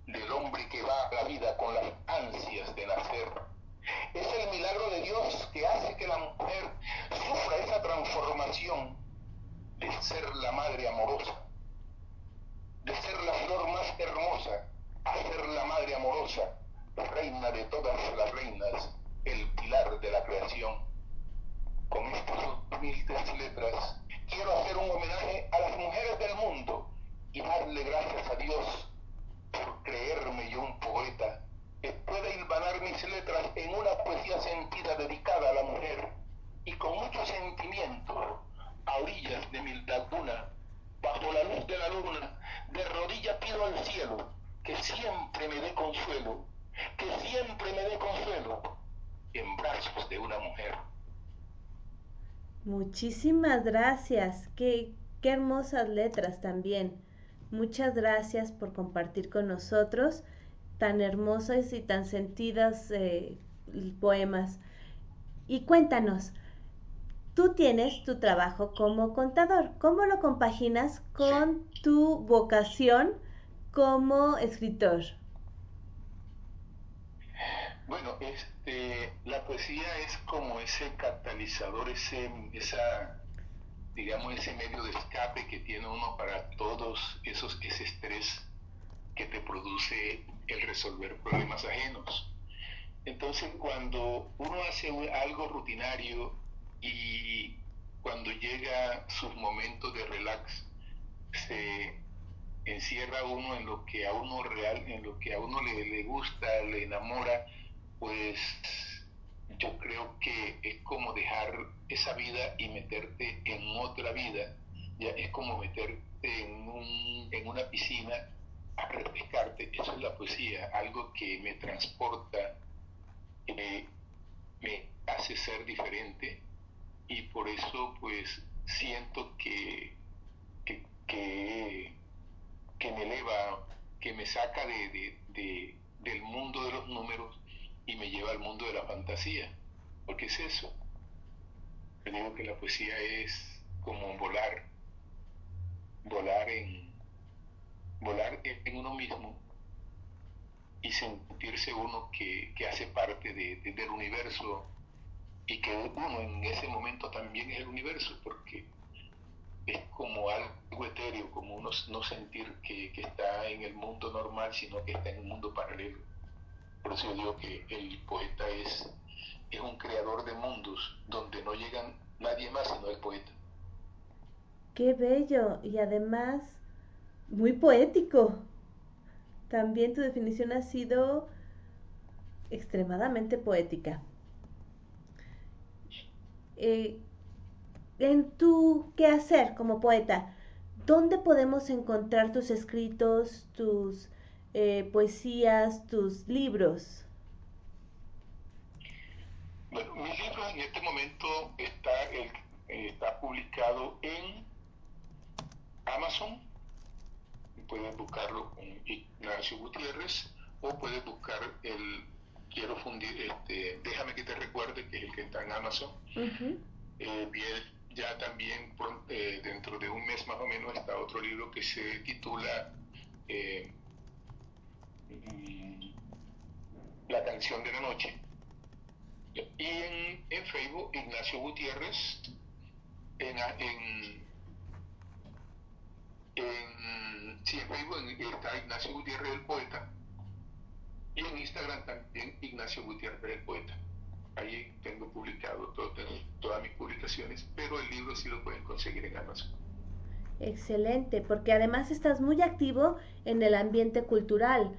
del hombre que va a la vida con las ansias de nacer. Es el milagro de Dios que hace que la mujer sufra esa transformación de ser la madre amorosa, de ser la flor más hermosa, a ser la madre amorosa, reina de todas las reinas, el pilar de la creación. Con estas humildes letras quiero hacer un homenaje a las mujeres del mundo y darle gracias a Dios por creerme yo un poeta que pueda hilvanar mis letras en una poesía sentida dedicada a la mujer y con mucho sentimiento a orillas de mi laguna, bajo la luz de la luna, de rodilla pido al cielo que siempre me dé consuelo, que siempre me dé consuelo en brazos de una mujer. Muchísimas gracias. Qué, qué hermosas letras también. Muchas gracias por compartir con nosotros tan hermosas y tan sentidas eh, poemas. Y cuéntanos, tú tienes tu trabajo como contador. ¿Cómo lo compaginas con tu vocación como escritor? Bueno, este, la poesía es como ese catalizador, ese, esa, digamos, ese medio de escape que tiene uno para todos esos, ese estrés que te produce el resolver problemas ajenos. Entonces, cuando uno hace algo rutinario y cuando llega sus momentos de relax, se encierra uno en lo que a uno real, en lo que a uno le, le gusta, le enamora, pues yo creo que es como dejar esa vida y meterte en otra vida. Ya es como meterte en, un, en una piscina a refrescarte. Eso es la poesía, algo que me transporta, que me hace ser diferente y por eso pues siento que, que, que, me eleva, que me saca de, de, del mundo de los números y me lleva al mundo de la fantasía. Porque es eso. Yo digo que la poesía es como volar, volar en, volar en uno mismo y sentirse uno que, hace parte de, del universo y que uno en ese momento también es el universo, porque es como algo etéreo, como uno no sentir que, que está en el mundo normal, sino que está en un mundo paralelo. Por eso yo digo que el poeta es, es un creador de mundos donde no llegan nadie más sino el poeta. Qué bello y además muy poético. También tu definición ha sido extremadamente poética. Eh, en tu quehacer como poeta, ¿dónde podemos encontrar tus escritos, tus eh, poesías, tus libros? Bueno, mi libro en este momento está, eh, está publicado en Amazon. Puedes buscarlo con Ignacio Gutiérrez o puedes buscar el Quiero fundir, este, déjame que te recuerde que es el que está en Amazon. Eh, bien, ya también eh, dentro de un mes más o menos está otro libro que se titula eh, La canción de la noche. Y en, en Facebook, Ignacio Gutiérrez, en, en, en, sí, en Facebook está Ignacio Gutiérrez el poeta y en Instagram también Ignacio Gutiérrez el poeta. Ahí tengo publicado todas mis publicaciones, pero el libro sí lo pueden conseguir en Amazon. Excelente, porque además estás muy activo en el ambiente cultural.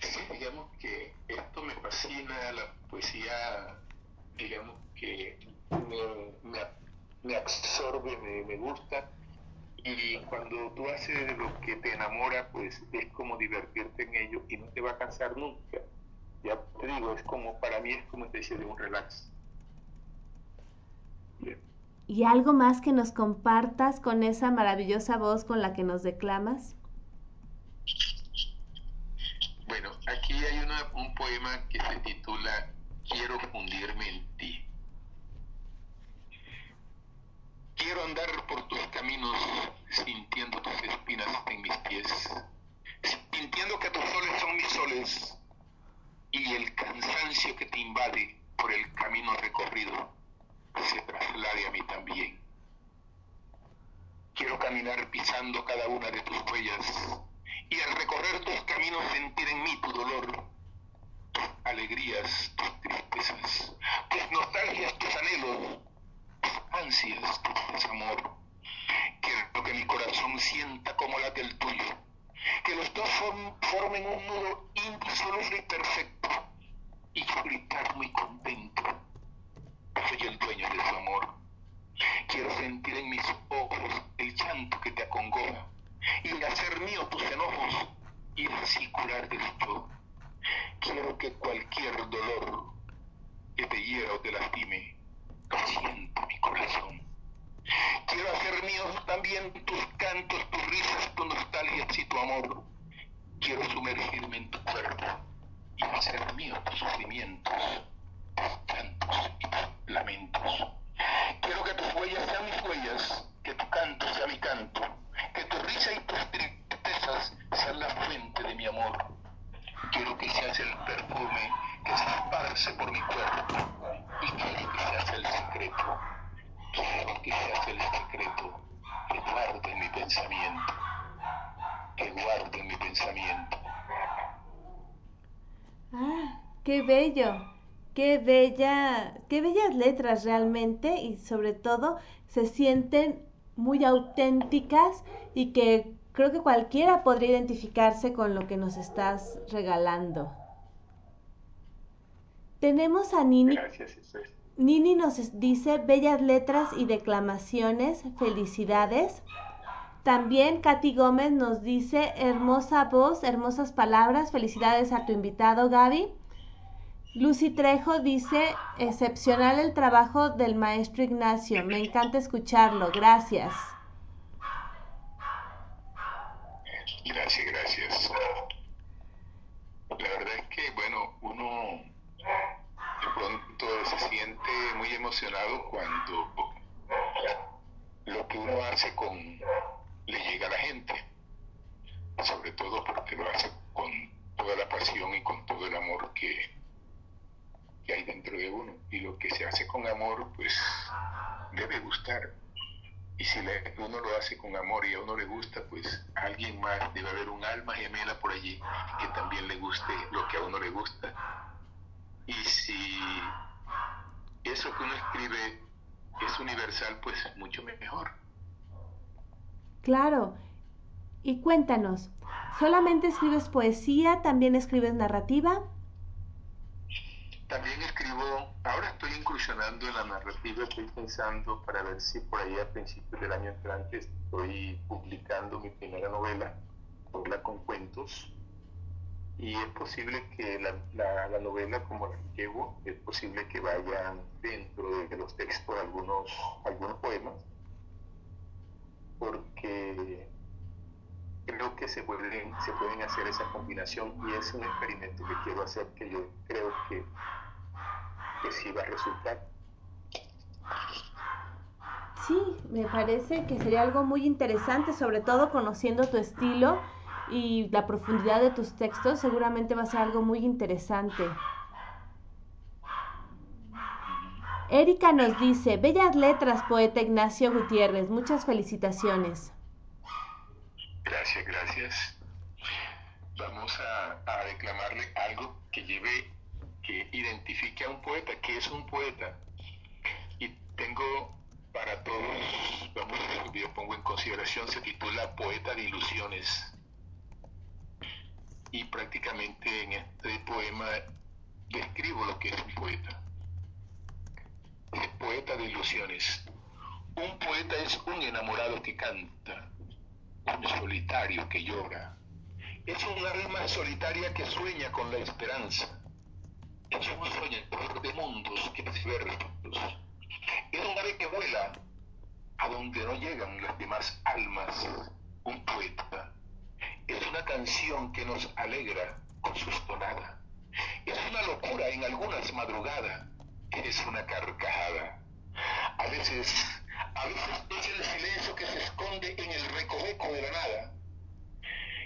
Sí, digamos que esto me fascina, la poesía, digamos que me, me, absorbe, me, me gusta y cuando tú haces lo que te enamora, pues es como divertirte en ello y no te va a cansar nunca. Ya te digo, es como, para mí es como especie de un relax. ¿Y algo más que nos compartas con esa maravillosa voz con la que nos declamas? Bueno, aquí hay un poema que se titula Quiero fundirme en ti. Quiero andar por tus caminos sintiendo tus espinas en mis pies, sintiendo que tus soles son mis soles y el cansancio que te invade por el camino recorrido se traslade a mí también. Quiero caminar pisando cada una de tus huellas y al recorrer tus caminos sentir en mí tu dolor, tus alegrías, tus tristezas, tus nostalgias, tus anhelos ansias de amor. Quiero que mi corazón sienta como la del tuyo. Que los dos formen un nudo indisoluble y perfecto. Y yo gritar muy contento. Soy el dueño de su amor. Quiero sentir en mis ojos el llanto que te acongoja y hacer mío tus enojos y así curar del yo. Quiero que cualquier dolor que te hiera o te lastime siento mi corazón. Quiero hacer míos también tus cantos, tus risas, tu nostalgia y tu amor. Quiero sumergirme en tu cuerpo y hacer míos tus sufrimientos, tus llantos y tus lamentos. Quiero que tus huellas sean mis huellas, que tu canto sea mi canto, que tu risa y tus tristezas sean la fuente de mi amor. Quiero que seas el perfume que se esparce por mi cuerpo y quiero que seas el secreto, quiero que seas el secreto que guarde en mi pensamiento, que guarde en mi pensamiento. Ah, qué bello, qué bella, qué bellas letras realmente y sobre todo se sienten muy auténticas y que creo que cualquiera podría identificarse con lo que nos estás regalando. Tenemos a Nini. Nini nos dice bellas letras y declamaciones, felicidades. También Katy Gómez nos dice hermosa voz, hermosas palabras, felicidades a tu invitado Gaby. Lucy Trejo dice excepcional el trabajo del maestro Ignacio, me encanta escucharlo, gracias. Gracias, gracias. La verdad es que, bueno, uno de pronto se siente muy emocionado cuando lo que uno hace con le llega a la gente, sobre todo porque lo hace con toda la pasión y con todo el amor que, que hay dentro de uno. Y lo que se hace con amor, pues debe gustar. Y si uno lo hace con amor y a uno le gusta, pues a alguien más debe haber un alma gemela por allí que también le guste lo que a uno le gusta y si eso que uno escribe es universal, pues mucho mejor. Claro. Y cuéntanos, ¿solamente escribes poesía? ¿También escribes narrativa? También escribo, ahora estoy incursionando en la narrativa, estoy pensando para ver si por ahí a principios del año entrante estoy publicando mi primera novela, novela con cuentos, y es posible que la, la, novela como la llevo, es posible que vayan dentro de los textos algunos, algunos poemas, porque creo que se pueden, se pueden hacer esa combinación y es un experimento que quiero hacer que yo creo que que sí va a resultar. Sí, me parece que sería algo muy interesante, sobre todo conociendo tu estilo y la profundidad de tus textos, seguramente va a ser algo muy interesante. Erika nos dice, bellas letras, poeta Ignacio Gutiérrez, muchas felicitaciones. Gracias, gracias. Vamos a, a declamarle algo que lleve, que identifique a un poeta, que es un poeta. Y tengo para todos, vamos, yo pongo en consideración, se titula Poeta de Ilusiones. Y prácticamente en este poema describo lo que es un poeta. Es poeta de ilusiones. Un poeta es un enamorado que canta, un solitario que llora. Es un alma solitaria que sueña con la esperanza. Es un soñador de mundos que es versos es un ave que vuela a donde no llegan las demás almas, un poeta. Es una canción que nos alegra con su tonada. Es una locura en algunas madrugadas. Es una carcajada. A veces, a veces es el silencio que se esconde en el recoveco de la nada.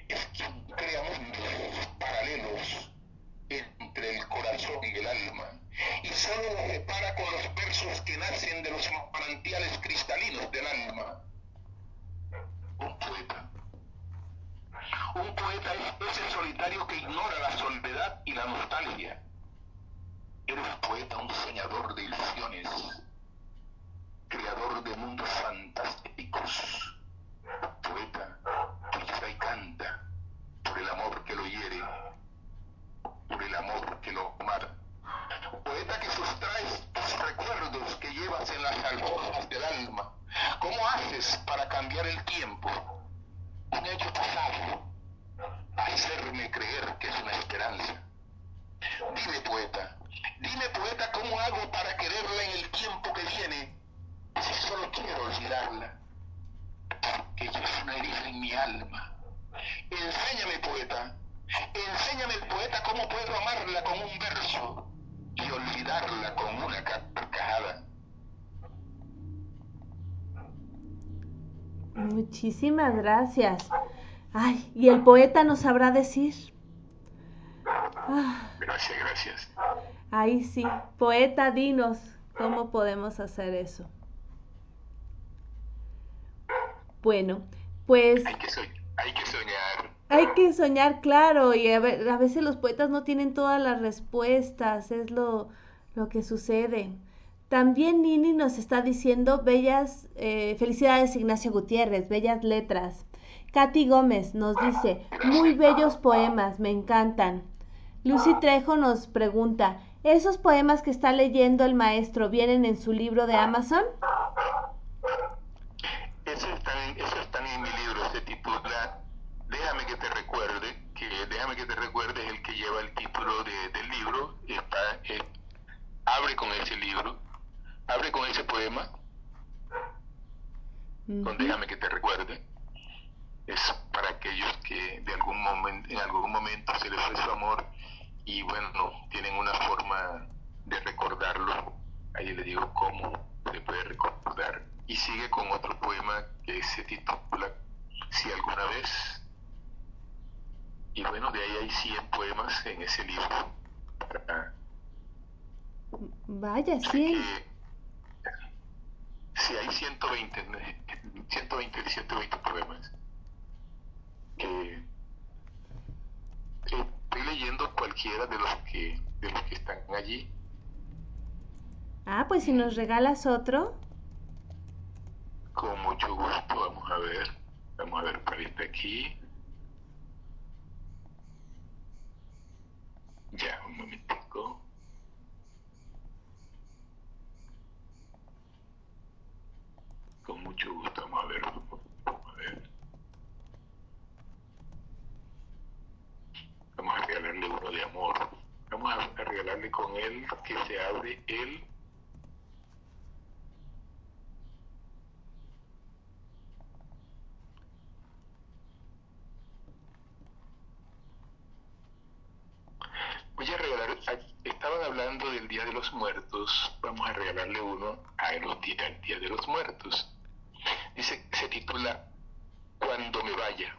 Es quien crea mundos paralelos entre el corazón y el alma, y solo lo repara con los versos que nacen de los manantiales cristalinos del alma. Un poeta. Un poeta es ese solitario que ignora la soledad y la nostalgia. Eres poeta, un soñador de ilusiones, creador de mundos fantásticos. Poeta que llora y canta por el amor que lo hiere por el amor que lo mata. Poeta que sustraes tus recuerdos que llevas en las alfombras del alma. ¿Cómo haces para cambiar el tiempo? Un hecho pasado. Hacerme creer que es una esperanza. Dime, poeta, dime, poeta, ¿cómo hago para quererla en el tiempo que viene si solo quiero olvidarla? Porque ella es una herida en mi alma. Enséñame, poeta, Enséñame, poeta, cómo puedo amarla con un verso y olvidarla con una carcajada. Muchísimas gracias. Ay, ¿y el poeta nos sabrá decir? Ah. Gracias, gracias. Ahí sí. Poeta, dinos, ¿cómo podemos hacer eso? Bueno, pues... Hay que, hay que soñar. Hay que soñar claro y a, veces los poetas no tienen todas las respuestas, es lo, lo que sucede. También Nini nos está diciendo bellas, eh, felicidades Ignacio Gutiérrez, bellas letras. Katy Gómez nos dice, muy bellos poemas, me encantan. Lucy Trejo nos pregunta, ¿esos poemas que está leyendo el maestro vienen en su libro de Amazon? Esos están, están en mi libro, se titula déjame que te recuerde, que déjame que te recuerde es el que lleva el título de, del libro, está, eh, abre con ese libro, abre con ese poema, con déjame que te recuerde, es para aquellos que de algún momento, en algún momento se les fue su amor y bueno, tienen una forma de recordarlo, ahí le digo cómo se puede recordar. Y sigue con otro poema que se titula Si alguna vez y bueno, de ahí hay 100 poemas en ese libro. Vaya, sí. sí, hay 120, 120, 120 poemas. Que estoy leyendo cualquiera de los que de los que están allí. Ah, pues si nos regalas otro. Con mucho gusto, vamos a ver. Vamos a ver cuál está aquí. Ya, un momentico. Con mucho gusto, vamos a ver. Vamos a ver. Vamos a regalarle uno de amor. Vamos a regalarle con él que se abre él voy a regalar, estaban hablando del Día de los Muertos, vamos a regalarle uno a los días, al Día de los Muertos. Dice, se titula Cuando me vaya.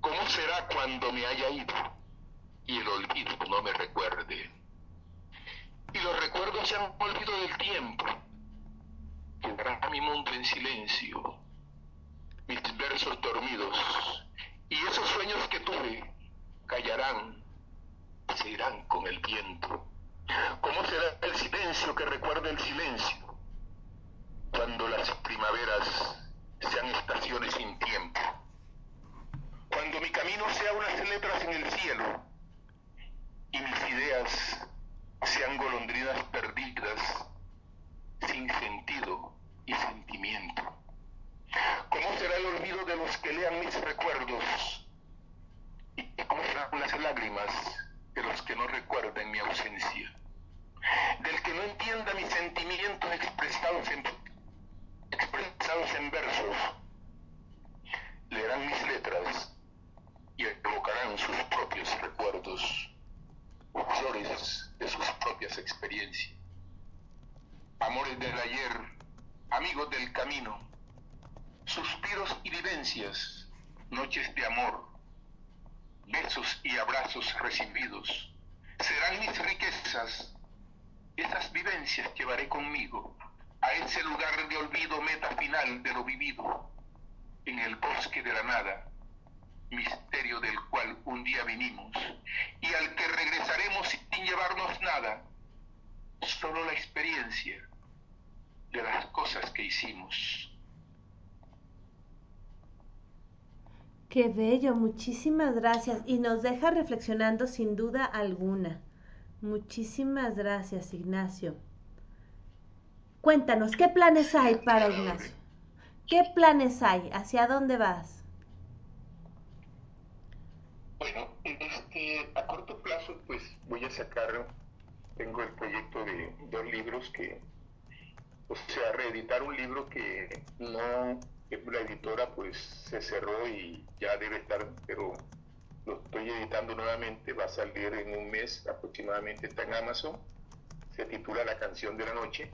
¿Cómo será cuando me haya ido y el olvido no me recuerde? Y los recuerdos se han olvidado del tiempo. Quedará mi mundo en silencio, mis versos dormidos y esos sueños que tuve callarán, se irán con el viento. ¿Cómo será el silencio que recuerda el silencio? Cuando las primaveras sean estaciones sin tiempo. Cuando mi camino sea unas letras en el cielo y mis ideas sean golondrinas perdidas sin sentido y sentimiento. ¿Cómo será el olvido de los que lean mis recuerdos? ¿Y serán las lágrimas de los que no recuerden mi ausencia? Del que no entienda mis sentimientos expresados en, expresados en versos. Leerán mis letras y evocarán sus propios recuerdos, flores de sus propias experiencias. Amores del ayer, amigos del camino, suspiros y vivencias, noches de amor, besos y abrazos recibidos, serán mis riquezas. Esas vivencias llevaré conmigo a ese lugar de olvido, meta final de lo vivido, en el bosque de la nada, misterio del cual un día vinimos y al que regresaremos sin llevarnos nada, solo la experiencia de las cosas que hicimos. Qué bello, muchísimas gracias. Y nos deja reflexionando sin duda alguna. Muchísimas gracias, Ignacio. Cuéntanos, ¿qué planes hay para Ignacio? ¿Qué planes hay? ¿Hacia dónde vas? Bueno, este, a corto plazo, pues voy a sacar, tengo el proyecto de dos libros que, o sea, reeditar un libro que no la editora pues se cerró y ya debe estar, pero lo estoy editando nuevamente, va a salir en un mes aproximadamente, está en Amazon, se titula La canción de la noche.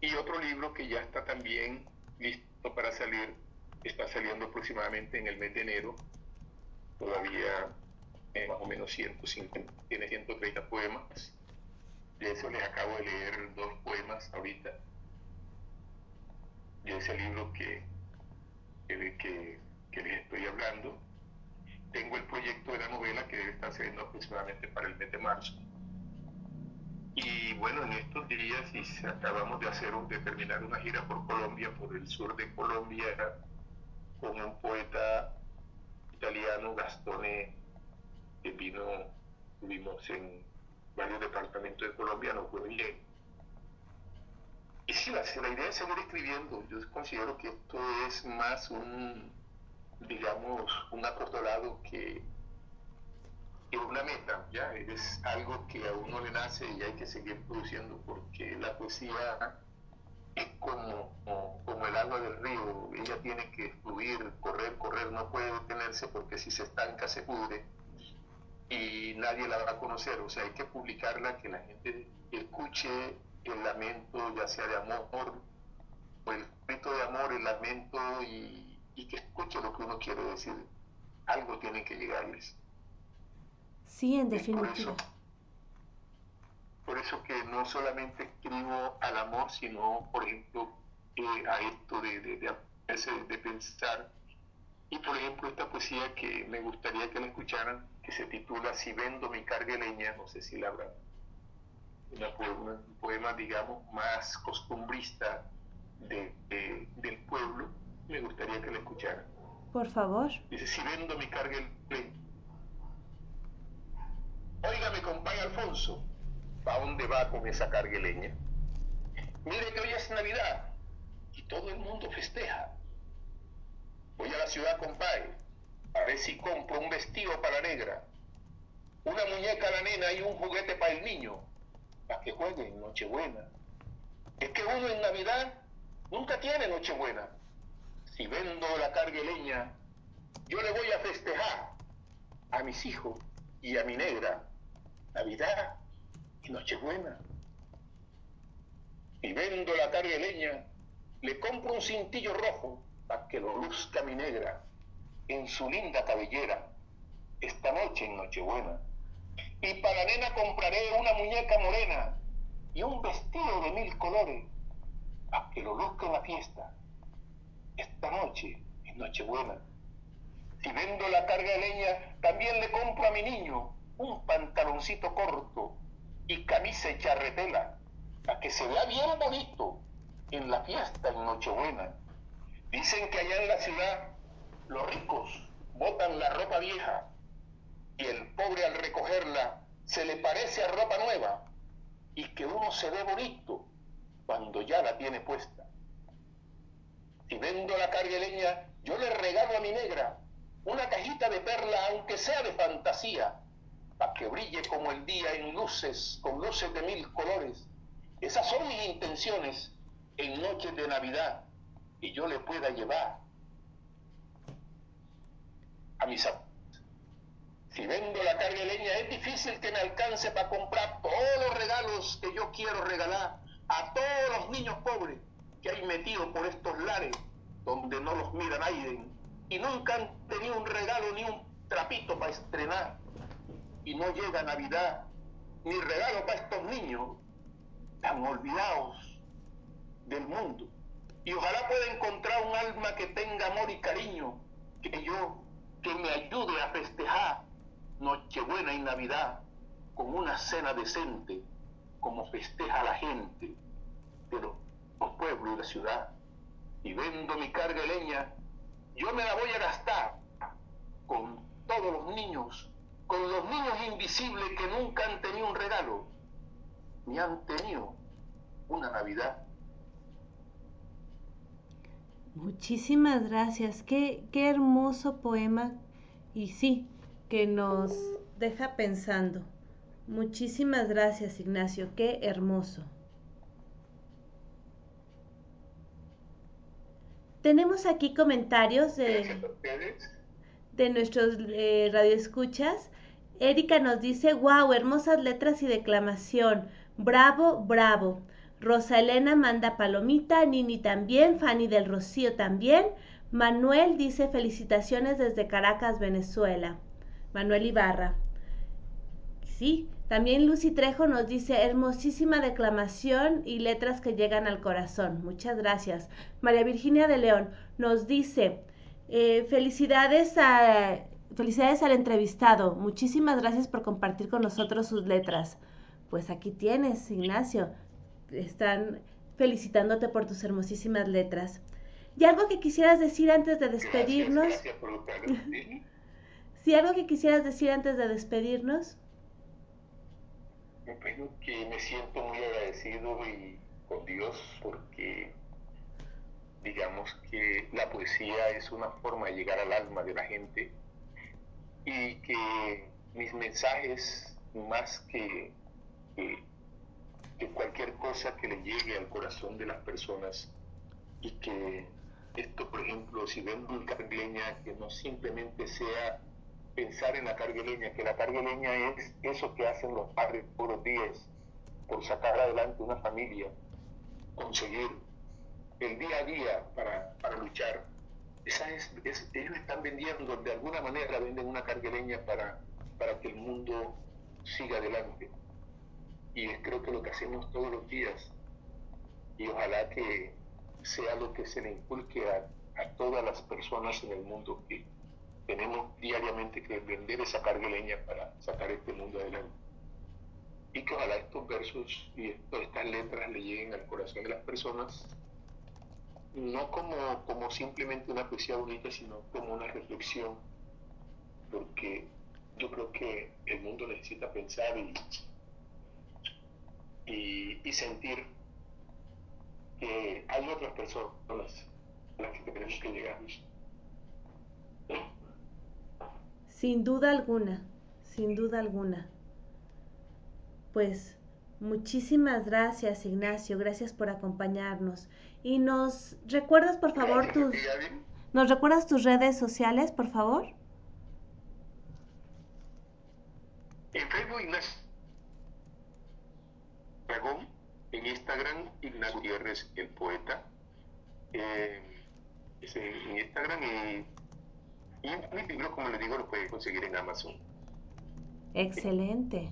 Y otro libro que ya está también listo para salir, está saliendo aproximadamente en el mes de enero, todavía eh, más o menos 150, tiene 130 poemas. De eso les acabo de leer dos poemas ahorita de ese libro que, que, les estoy hablando. Tengo el proyecto de la novela que debe estar saliendo aproximadamente para el mes de marzo. Y bueno, en estos días y acabamos de hacer de terminar una gira por Colombia, por el sur de Colombia, con un poeta italiano, Gastone, que vino, tuvimos en varios departamentos de Colombia, no fue bien y sí, la, la idea es seguir escribiendo. Yo considero que esto es más un, digamos, un acordolado que, que una meta, ¿ya? Es algo que a uno le nace y hay que seguir produciendo porque la poesía es como, como, el agua del río, ella tiene que fluir, correr, correr, no puede detenerse porque si se estanca se pudre y nadie la va a conocer, o sea, hay que publicarla, que la gente escuche el lamento, ya sea de amor, o el grito de amor, el lamento, y, que escuche lo que uno quiere decir. Algo tiene que llegarles. Sí, en definitiva. Por eso, que no solamente escribo al amor, sino, por ejemplo, eh, a esto de, de, de, pensar. Y, por ejemplo, esta poesía que me gustaría que la escucharan, que se titula Si vendo mi carga leña, no sé si la habrán un poema, digamos, más costumbrista de, del pueblo, me gustaría que lo escucharan. Por favor. Dice, si vendo mi carga el Óigame, compadre Alfonso, ¿a dónde va con esa cargueleña? Mire que hoy es Navidad y todo el mundo festeja. Voy a la ciudad, compadre, a ver si compro un vestido para la negra, una muñeca a la nena y un juguete para el niño que jueguen Nochebuena. Es que uno en Navidad nunca tiene Nochebuena. Si vendo la carga leña, yo le voy a festejar a mis hijos y a mi negra, Navidad y Nochebuena. Y vendo la carga leña, le compro un cintillo rojo para que lo luzca mi negra en su linda cabellera esta noche en Nochebuena. Y para nena compraré una muñeca morena y un vestido de mil colores para que lo luzca en la fiesta esta noche en Nochebuena. Si vendo la carga de leña, también le compro a mi niño un pantaloncito corto y camisa y charretela para que se vea bien bonito en la fiesta en Nochebuena. Dicen que allá en la ciudad los ricos botan la ropa vieja y el pobre al recogerla se le parece a ropa nueva y que uno se ve bonito cuando ya la tiene puesta. Si vendo la carga yo le regalo a mi negra una cajita de perla, aunque sea de fantasía, para que brille como el día en luces, con luces de mil colores. Esas son mis intenciones en noches de Navidad y yo le pueda llevar a mis si vendo la carga de leña, es difícil que me alcance para comprar todos los regalos que yo quiero regalar a todos los niños pobres que hay metidos por estos lares donde no los mira nadie y nunca han tenido un regalo ni un trapito para estrenar. Y no llega Navidad ni regalo para estos niños tan olvidados del mundo. Y ojalá pueda encontrar un alma que tenga amor y cariño, que yo, que me ayude a festejar Nochebuena y Navidad con una cena decente, como festeja la gente de los, pueblos y la ciudad. Y vendo mi carga de leña, yo me la voy a gastar con todos los niños, con los niños invisibles que nunca han tenido un regalo, ni han tenido una Navidad. Muchísimas gracias, qué, qué hermoso poema. Y sí, que nos deja pensando. Muchísimas gracias, Ignacio. Qué hermoso. Tenemos aquí comentarios de, de nuestros eh, radioescuchas. Erika nos dice, wow, hermosas letras y declamación. Bravo, bravo. Rosa Elena manda palomita, Nini también, Fanny del Rocío también. Manuel dice felicitaciones desde Caracas, Venezuela. Manuel Ibarra. Sí, también Lucy Trejo nos dice hermosísima declamación y letras que llegan al corazón. Muchas gracias. María Virginia de León nos dice eh, felicidades a felicidades al entrevistado. Muchísimas gracias por compartir con nosotros sus letras. Pues aquí tienes, Ignacio. Están felicitándote por tus hermosísimas letras. ¿Y algo que quisieras decir antes de despedirnos? Gracias, gracias ¿Si algo que quisieras decir antes de despedirnos? Bueno, que me siento muy agradecido y con Dios porque digamos que la poesía es una forma de llegar al alma de la gente y que mis mensajes más que, cualquier cosa que le llegue al corazón de las personas y que esto por ejemplo si ven un cargleña que no simplemente sea pensar en la cargueleña, que la cargueleña es eso que hacen los padres todos los días por sacar adelante una familia, conseguir el día a día para, luchar. Esa es, ellos están vendiendo, de alguna manera venden una cargueleña para, para que el mundo siga adelante. Y creo que lo que hacemos todos los días. Y ojalá que sea lo que se le inculque a, a todas las personas en el mundo que tenemos diariamente que vender esa carga leña para sacar este mundo adelante. Y que ojalá estos versos y estas letras le lleguen al corazón de las personas, no como, simplemente una poesía bonita, sino como una reflexión, porque yo creo que el mundo necesita pensar y, y sentir que hay otras personas a las que tenemos que llegar. Sin duda alguna, sin duda alguna. Pues muchísimas gracias Ignacio, gracias por acompañarnos. Y nos recuerdas por favor tus... ¿Nos recuerdas tus redes sociales, por favor? En Facebook Ignacio Dragón, en Instagram Ignacio Gutiérrez el poeta, eh, en Instagram y, y mi libro, como les digo, lo pueden conseguir en Amazon. Excelente.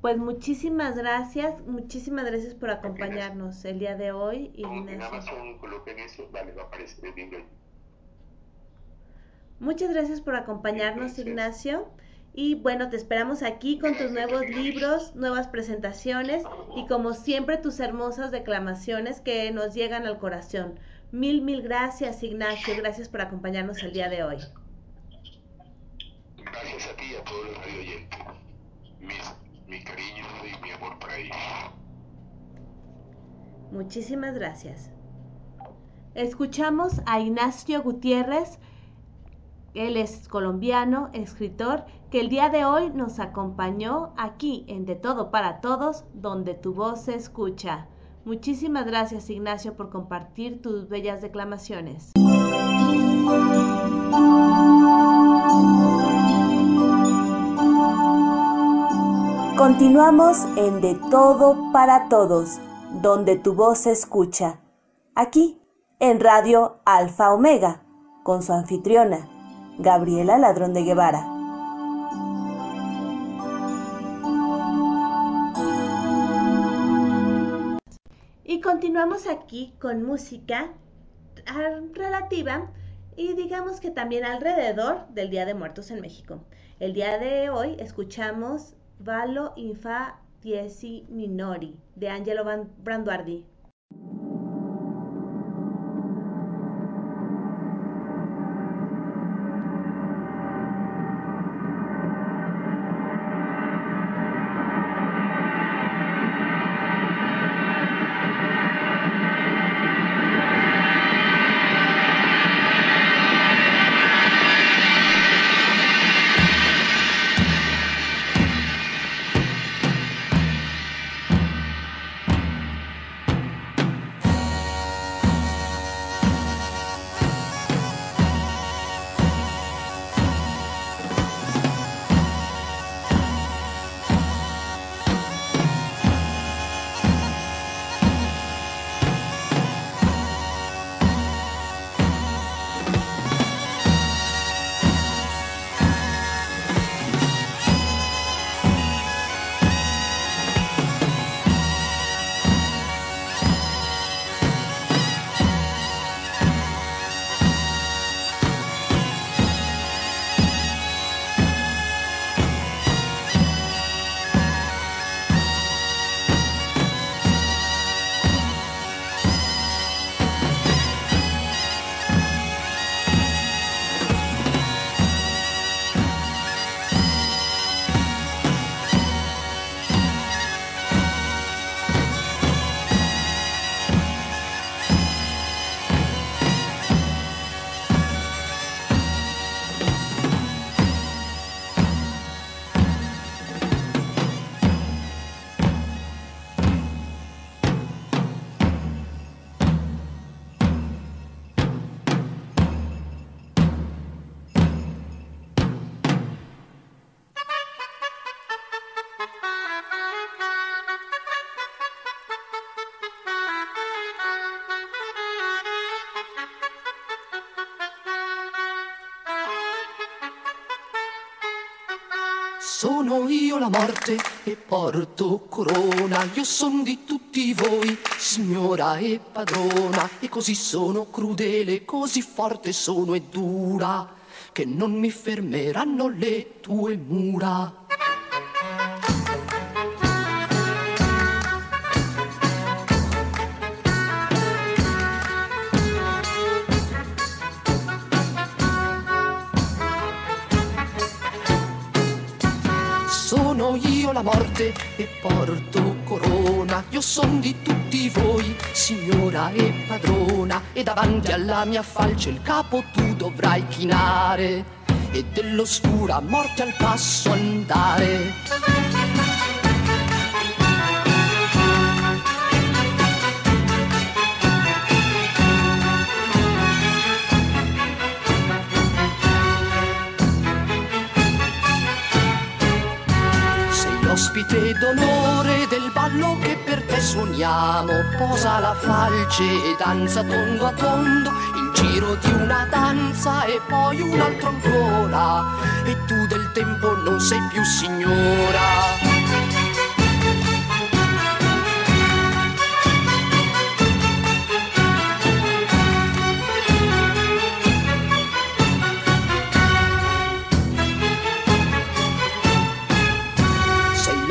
Pues muchísimas gracias, muchísimas gracias por acompañarnos el día de hoy, En Ignacio. Amazon coloquen eso, vale, va a aparecer el libro. Muchas gracias por acompañarnos, Gracias. Ignacio. Y bueno, te esperamos aquí con tus nuevos libros, nuevas presentaciones y como siempre tus hermosas declamaciones que nos llegan al corazón. Mil, mil gracias, Ignacio. Gracias por acompañarnos el día de hoy. Gracias a ti y a todos los radio oyentes. Mis- mi cariño y mi amor para ellos. Muchísimas gracias. Escuchamos a Ignacio Gutiérrez, él es colombiano, escritor, que el día de hoy nos acompañó aquí en De Todo para Todos, donde tu voz se escucha. Muchísimas gracias Ignacio por compartir tus bellas declamaciones. Continuamos en De Todo para Todos, donde tu voz se escucha. Aquí, en Radio Alfa Omega, con su anfitriona, Gabriela Ladrón de Guevara. Y continuamos aquí con música ah, relativa y digamos que también alrededor del Día de Muertos en México. El día de hoy escuchamos Valo Infa Diesi Minori de Angelo Branduardi. Porto corona, io son di tutti voi, signora e padrona, e così sono crudele, così forte sono e dura, che non mi fermeranno le tue mura. La morte e porto corona, io son di tutti voi, signora e padrona, e davanti alla mia falce il capo tu dovrai chinare, e dell'oscura morte al passo andare. D'onore del ballo che per te suoniamo. Posa la falce e danza tondo a tondo, il giro di una danza e poi un altro ancora. E tu del tempo non sei più signora.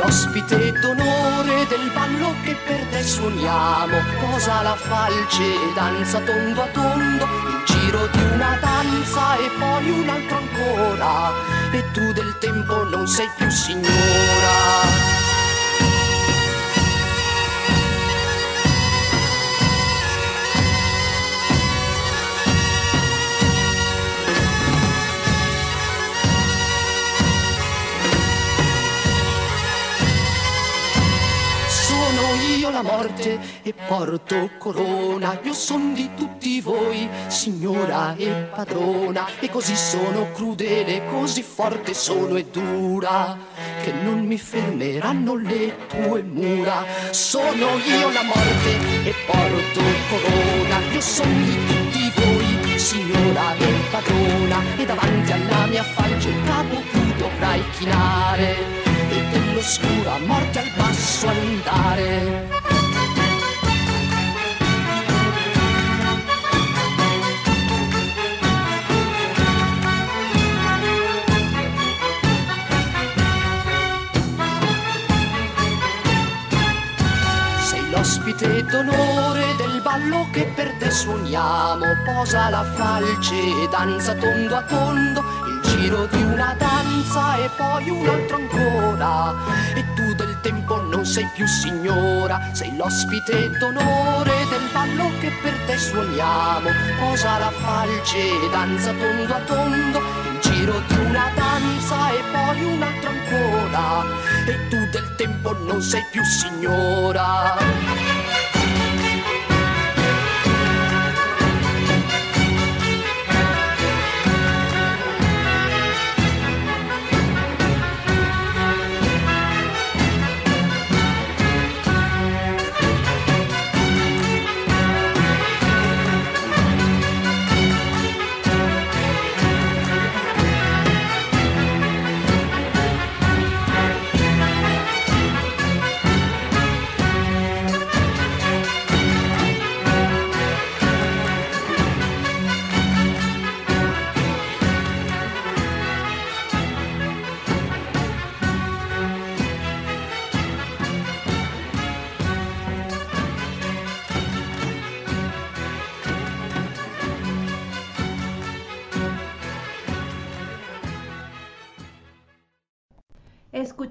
Ospite d'onore del ballo che per te suoniamo. Posa la falce e danza tondo a tondo, il giro di una danza e poi un altro ancora. E tu del tempo non sei più signora. La morte e porto corona. Io son di tutti voi, signora e padrona, e così sono crudele, così forte sono e dura, che non mi fermeranno le tue mura. Sono io la morte e porto corona. Io son di tutti voi, signora e padrona, e davanti alla mia faccia il capo tu dovrai chinare e dell'oscura morte al basso andare. ospite d'onore del ballo che per te suoniamo. Posa la falce danza tondo a tondo, giro di una danza e poi un altro ancora. E tu del tempo non sei più signora, sei l'ospite d'onore del ballo che per te suoniamo. Posa la falce e danza tondo a tondo, il giro di una danza e poi un altro ancora. E tu del tempo non sei più signora.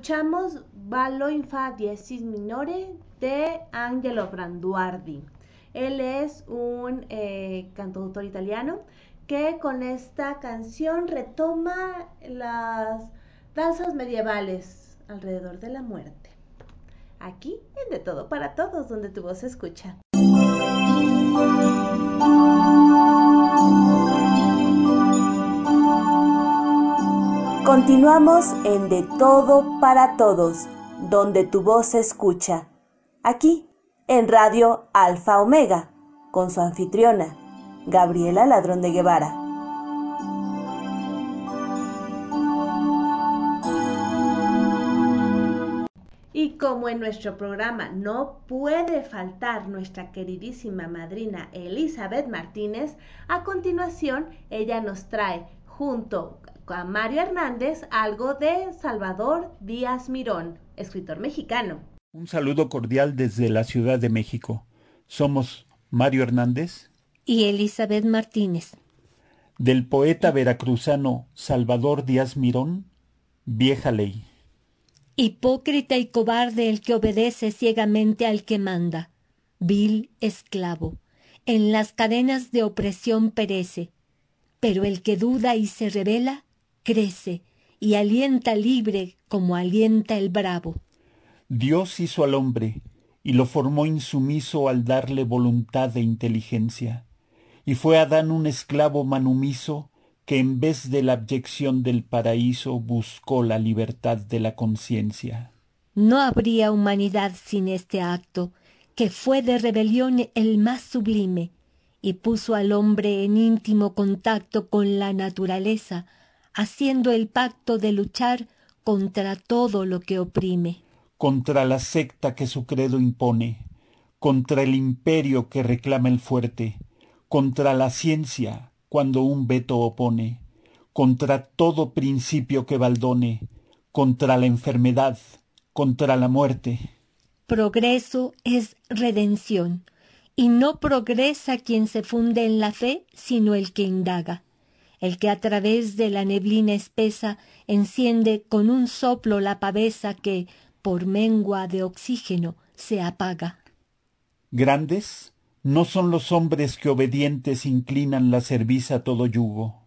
Escuchamos Ballo in Fa diesis minore de Angelo Branduardi. Él es un eh, cantautor italiano que con esta canción retoma las danzas medievales alrededor de la muerte. Aquí en De Todo para Todos, donde tu voz se escucha. Continuamos en De Todo para Todos, donde tu voz se escucha. Aquí, en Radio Alfa Omega, con su anfitriona, Gabriela Ladrón de Guevara. Y como en nuestro programa no puede faltar nuestra queridísima madrina Elizabeth Martínez, a continuación ella nos trae junto a Mario Hernández algo de Salvador Díaz Mirón, escritor mexicano. Un saludo cordial desde la Ciudad de México. Somos Mario Hernández y Elizabeth Martínez. Del poeta veracruzano Salvador Díaz Mirón, Vieja Ley. Hipócrita y cobarde el que obedece ciegamente al que manda, vil esclavo, en las cadenas de opresión perece, pero el que duda y se revela, crece y alienta libre como alienta el bravo. Dios hizo al hombre y lo formó insumiso al darle voluntad e inteligencia, y fue Adán un esclavo manumiso que en vez de la abyección del paraíso buscó la libertad de la conciencia. No habría humanidad sin este acto, que fue de rebelión el más sublime, y puso al hombre en íntimo contacto con la naturaleza, haciendo el pacto de luchar contra todo lo que oprime. Contra la secta que su credo impone, contra el imperio que reclama el fuerte, contra la ciencia cuando un veto opone, contra todo principio que baldone, contra la enfermedad, contra la muerte. Progreso es redención, y no progresa quien se funde en la fe, sino el que indaga, el que a través de la neblina espesa enciende con un soplo la pavesa que, por mengua de oxígeno, se apaga. Grandes no son los hombres que obedientes inclinan la cerviz a todo yugo.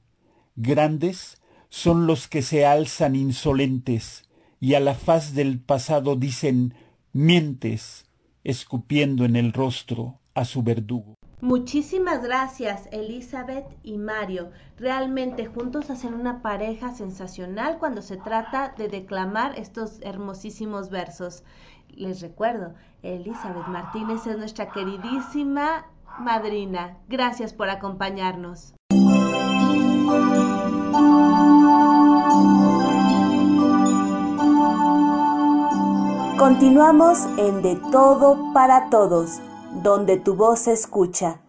Grandes son los que se alzan insolentes y a la faz del pasado dicen mientes, escupiendo en el rostro a su verdugo. Muchísimas gracias Elizabeth y Mario. Realmente juntos hacen una pareja sensacional cuando se trata de declamar estos hermosísimos versos. Les recuerdo, Elizabeth Martínez es nuestra queridísima madrina. Gracias por acompañarnos. Continuamos en De Todo para Todos, donde tu voz se escucha.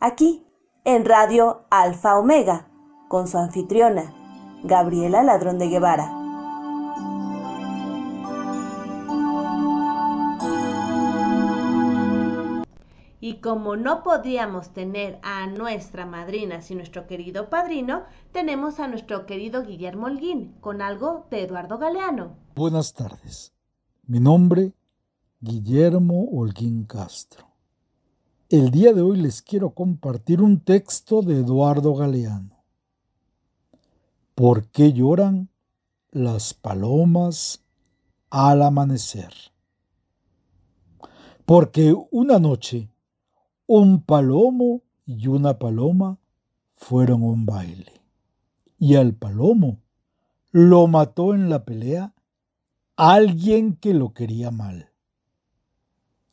Aquí, en Radio Alfa Omega, con su anfitriona, Gabriela Ladrón de Guevara. Y como no podíamos tener a nuestra madrina sin nuestro querido padrino, tenemos a nuestro querido Guillermo Holguín con algo de Eduardo Galeano. Buenas tardes. Mi nombre, Guillermo Holguín Castro. El día de hoy les quiero compartir un texto de Eduardo Galeano. ¿Por qué lloran las palomas al amanecer? Porque una noche un palomo y una paloma fueron a un baile. Y al palomo lo mató en la pelea alguien que lo quería mal.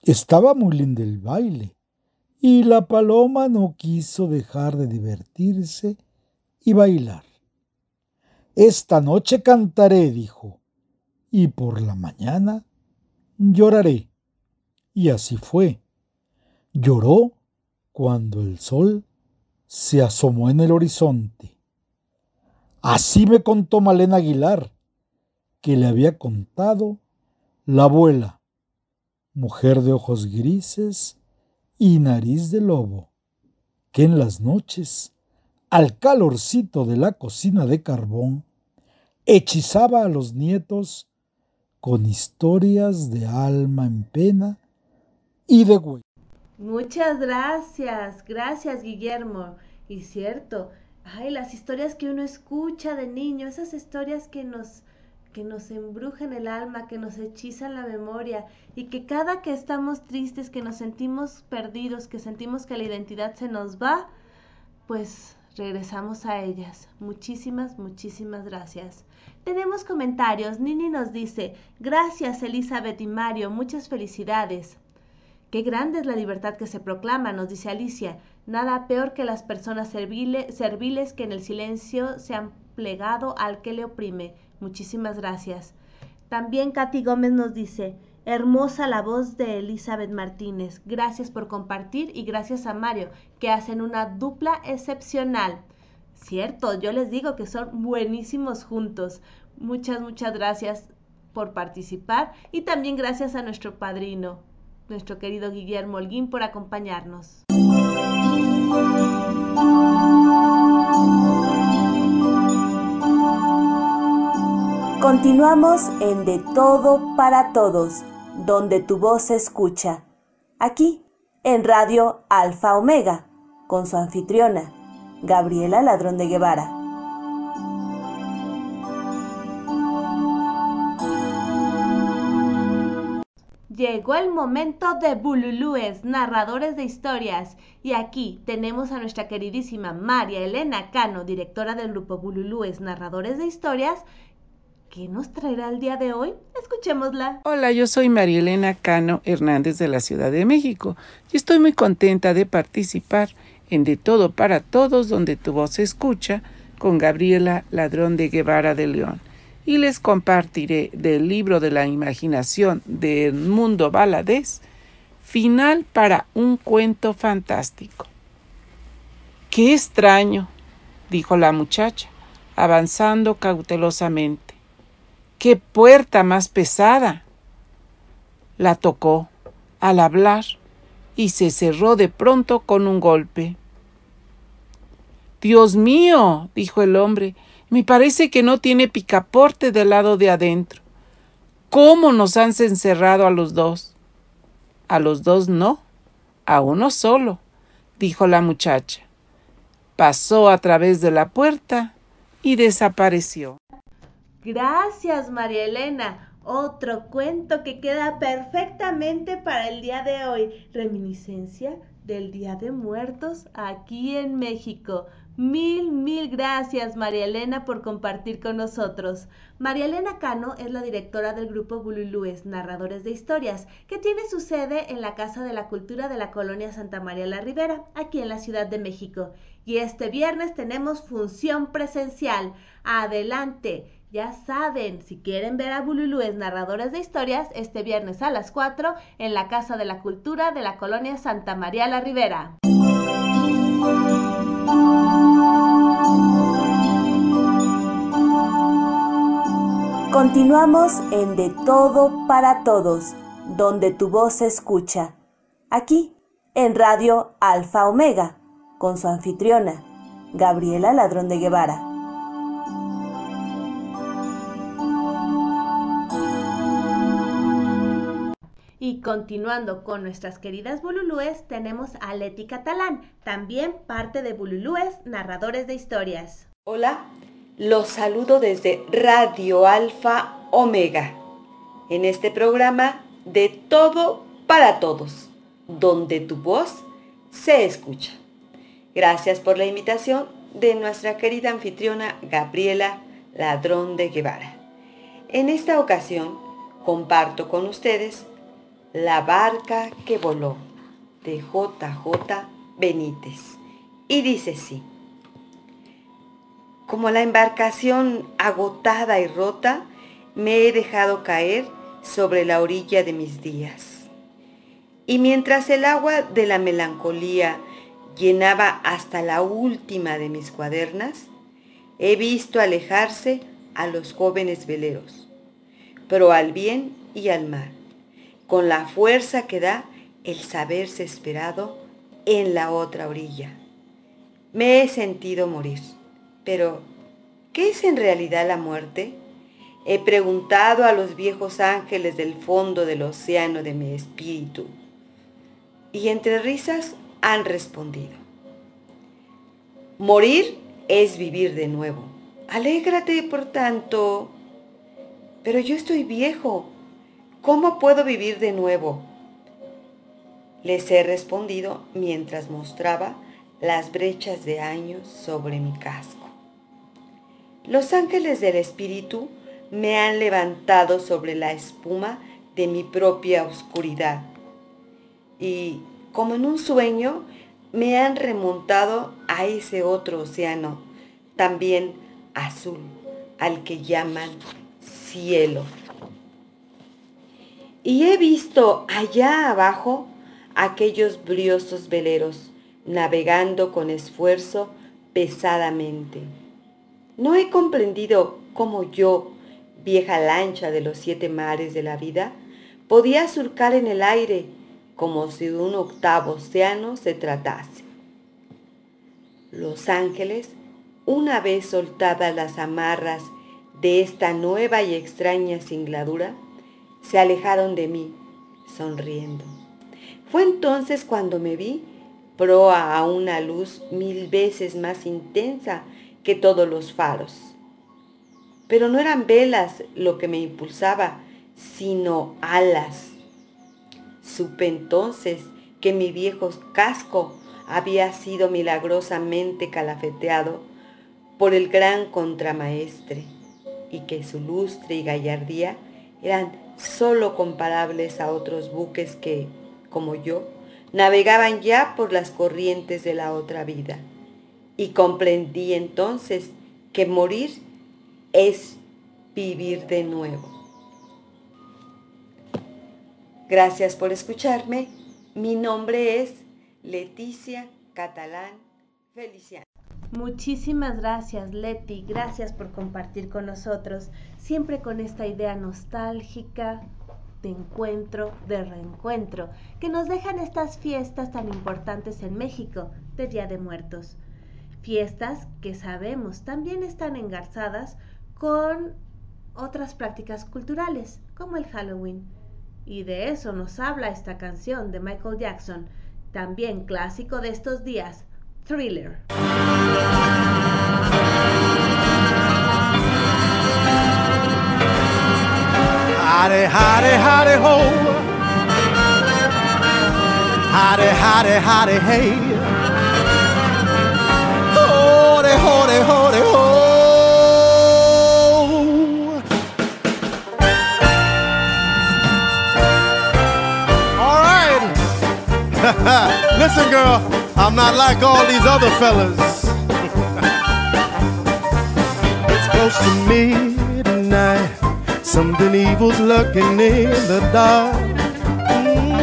Estaba muy lindo el baile, y la paloma no quiso dejar de divertirse y bailar. Esta noche cantaré, dijo, y por la mañana lloraré. Y así fue lloró cuando el sol se asomó en el horizonte. Así me contó Malena Aguilar, que le había contado la abuela, mujer de ojos grises y nariz de lobo, que en las noches, al calorcito de la cocina de carbón, hechizaba a los nietos con historias de alma en pena y de güey. Muchas gracias, gracias Guillermo. Y cierto, ay, las historias que uno escucha de niño, esas historias que nos que nos embrujan el alma, que nos hechizan la memoria y que cada que estamos tristes, que nos sentimos perdidos, que sentimos que la identidad se nos va, pues regresamos a ellas. Muchísimas, muchísimas gracias. Tenemos comentarios. Nini nos dice, gracias Elizabeth y Mario, muchas felicidades. Qué grande es la libertad que se proclama, nos dice Alicia. Nada peor que las personas serviles que en el silencio se han plegado al que le oprime. Muchísimas gracias. También Katy Gómez nos dice, hermosa la voz de Elizabeth Martínez. Gracias por compartir y gracias a Mario, que hacen una dupla excepcional. Cierto, yo les digo que son buenísimos juntos. Muchas, muchas gracias por participar y también gracias a nuestro padrino, nuestro querido Guillermo Holguín por acompañarnos. Continuamos en De Todo para Todos, donde tu voz se escucha. Aquí, en Radio Alfa Omega, con su anfitriona, Gabriela Ladrón de Guevara. Llegó el momento de Bululúes, narradores de historias. Y aquí tenemos a nuestra queridísima María Elena Cano, directora del grupo Bululúes, narradores de historias, ¿Qué nos traerá el día de hoy? Escuchémosla. Hola, yo soy María Elena Cano Hernández de la Ciudad de México y estoy muy contenta de participar en De Todo para Todos, donde tu voz se escucha, con Gabriela Ladrón de Guevara de León. Y les compartiré del libro de la imaginación de Edmundo Valadez, Final para un cuento fantástico. Qué extraño, dijo la muchacha, avanzando cautelosamente. ¡Qué puerta más pesada! La tocó al hablar y se cerró de pronto con un golpe. Dios mío, dijo el hombre, me parece que no tiene picaporte del lado de adentro. ¿Cómo nos han encerrado a los dos? A los dos no, a uno solo, dijo la muchacha. Pasó a través de la puerta y desapareció. Gracias, María Elena. Otro cuento que queda perfectamente para el día de hoy. Reminiscencia del Día de Muertos aquí en México. Mil, mil gracias María Elena por compartir con nosotros. María Elena Cano es la directora del grupo Bululúes, Narradores de Historias, que tiene su sede en la Casa de la Cultura de la Colonia Santa María la Ribera, aquí en la Ciudad de México. Y este viernes tenemos función presencial. Adelante. Ya saben, si quieren ver a Bululúes narradores de historias, este viernes a las 4 en la Casa de la Cultura de la Colonia Santa María la Ribera. Continuamos en De Todo para Todos, donde tu voz se escucha. Aquí, en Radio Alfa Omega, con su anfitriona, Gabriela Ladrón de Guevara. Y continuando con nuestras queridas Bululúes, tenemos a Leti Catalán, también parte de Bululúes, narradores de historias. Hola, los saludo desde Radio Alfa Omega, en este programa de todo para todos, donde tu voz se escucha. Gracias por la invitación de nuestra querida anfitriona Gabriela Ladrón de Guevara. En esta ocasión comparto con ustedes La barca que voló de JJ Benítez. Y dice así, como la embarcación agotada y rota, me he dejado caer sobre la orilla de mis días. Y mientras el agua de la melancolía llenaba hasta la última de mis cuadernas, he visto alejarse a los jóvenes veleros, pero al bien y al mal con la fuerza que da el saberse esperado en la otra orilla. Me he sentido morir, pero ¿qué es en realidad la muerte? He preguntado a los viejos ángeles del fondo del océano de mi espíritu, y entre risas han respondido. Morir es vivir de nuevo. Alégrate, por tanto. Pero yo estoy viejo ¿Cómo puedo vivir de nuevo? Les he respondido mientras mostraba las brechas de años sobre mi casco. Los ángeles del Espíritu me han levantado sobre la espuma de mi propia oscuridad y, como en un sueño, me han remontado a ese otro océano, también azul, al que llaman cielo y he visto allá abajo aquellos briosos veleros navegando con esfuerzo pesadamente. No he comprendido cómo yo, vieja lancha de los siete mares de la vida, podía surcar en el aire como si de un octavo océano se tratase. Los ángeles, una vez soltadas las amarras de esta nueva y extraña singladura, se alejaron de mí, sonriendo. Fue entonces cuando me vi proa a una luz mil veces más intensa que todos los faros. Pero no eran velas lo que me impulsaba, sino alas. Supe entonces que mi viejo casco había sido milagrosamente calafeteado por el gran contramaestre y que su lustre y gallardía eran sólo comparables a otros buques que, como yo, navegaban ya por las corrientes de la otra vida. Y comprendí entonces que morir es vivir de nuevo. Gracias por escucharme. Mi nombre es Leticia Catalán Feliciano. Muchísimas gracias, Leti. Gracias por compartir con nosotros, siempre con esta idea nostálgica de encuentro, de reencuentro, que nos dejan estas fiestas tan importantes en México de Día de Muertos. Fiestas que sabemos también están engarzadas con otras prácticas culturales, como el Halloween. Y de eso nos habla esta canción de Michael Jackson, también clásico de estos días, Thriller. Howdy, howdy, howdy, ho. Howdy, howdy, howdy, hey. Howdy, howdy, howdy, ho. All right. Listen, girl, I'm not like all these other fellas. it's close to midnight. Something evil's lurking in the dark. Mm.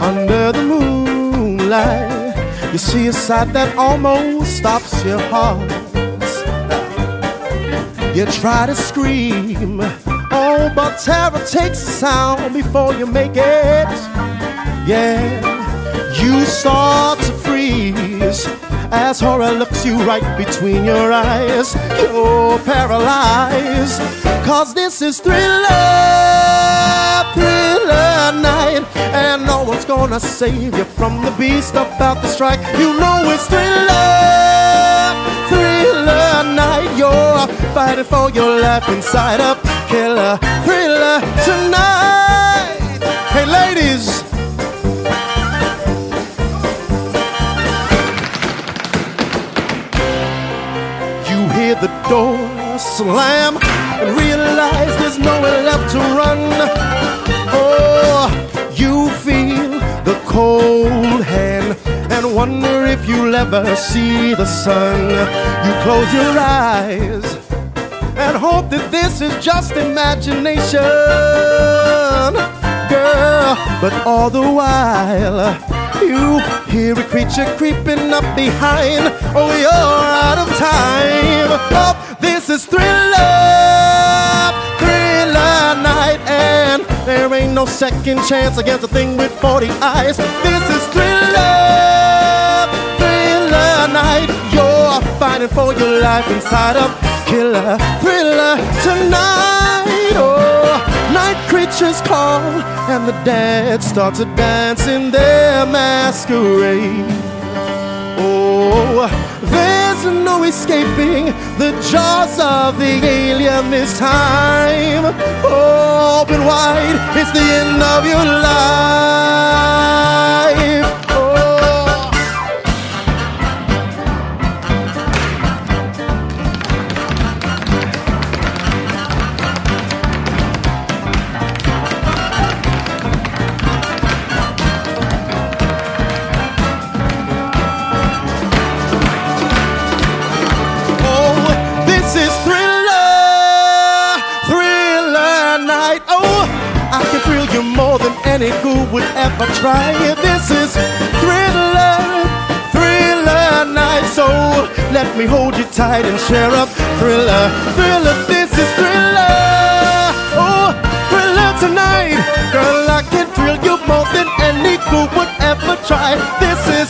Under the moonlight, you see a sight that almost stops your heart. You try to scream, oh, but terror takes a sound before you make it. Yeah, you start to freeze as horror looks you right between your eyes. You're paralyzed, cause this is thriller, thriller night. And no one's gonna save you from the beast about to strike. You know it's thriller, thriller night. You're fighting for your life inside a killer thriller tonight. Door slam and realize there's nowhere left to run. Oh, you feel the cold hand and wonder if you'll ever see the sun. You close your eyes and hope that this is just imagination, girl. But all the while, you hear a creature creeping up behind. Oh, you're out of time. Oh, this is thriller, thriller night, and there ain't no second chance against a thing with 40 eyes. This is thriller, thriller night. You're fighting for your life inside of killer thriller tonight. Oh, night creatures call, and the dead start to dance in their masquerade. Oh, there's no escaping the jaws of the alien this time. Open wide, it's the end of your life. Any who would ever try. This is thriller, thriller night. So let me hold you tight and share up thriller, thriller. This is thriller. Oh, thriller tonight, girl. I can thrill you more than any who would ever try. This is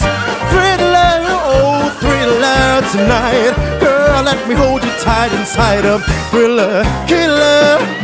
thriller. Oh, thriller tonight, girl. Let me hold you tight inside of thriller, killer.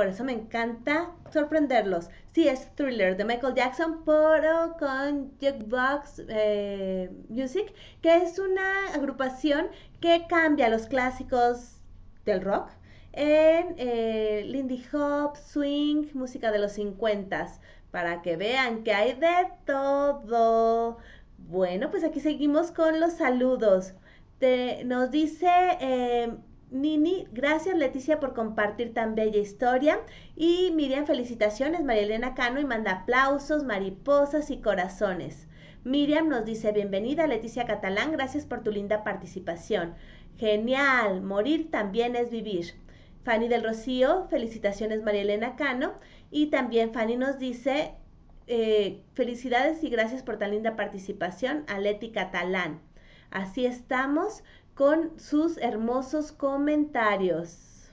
por eso me encanta sorprenderlos. Sí, es Thriller de Michael Jackson, pero con Jukebox eh, Music, que es una agrupación que cambia los clásicos del rock en eh, Lindy Hop, swing, música de los 50 para que vean que hay de todo. Bueno, pues aquí seguimos con los saludos. nos dice eh, Nini, gracias Leticia por compartir tan bella historia. Y Miriam, felicitaciones, María Elena Cano, y manda aplausos, mariposas y corazones. Miriam nos dice, bienvenida Leticia Catalán, gracias por tu linda participación. Genial, morir también es vivir. Fanny del Rocío, felicitaciones María Elena Cano. Y también Fanny nos dice, eh, felicidades y gracias por tan linda participación a Leti Catalán. Así estamos con sus hermosos comentarios.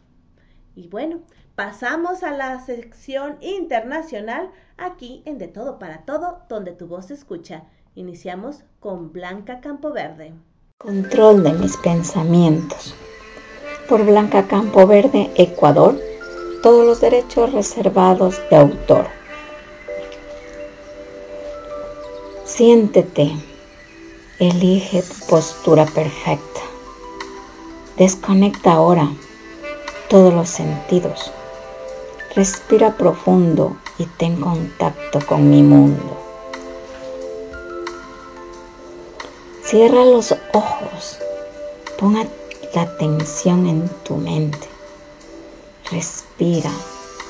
Y bueno, pasamos a la sección internacional aquí en De Todo para Todo, donde tu voz se escucha. Iniciamos con Blanca Campoverde. Control de mis pensamientos. Por Blanca Campoverde, Ecuador, todos los derechos reservados de autor. Siéntete, elige tu postura perfecta. Desconecta ahora todos los sentidos. Respira profundo y ten contacto con mi mundo. Cierra los ojos. Ponga la atención en tu mente. Respira.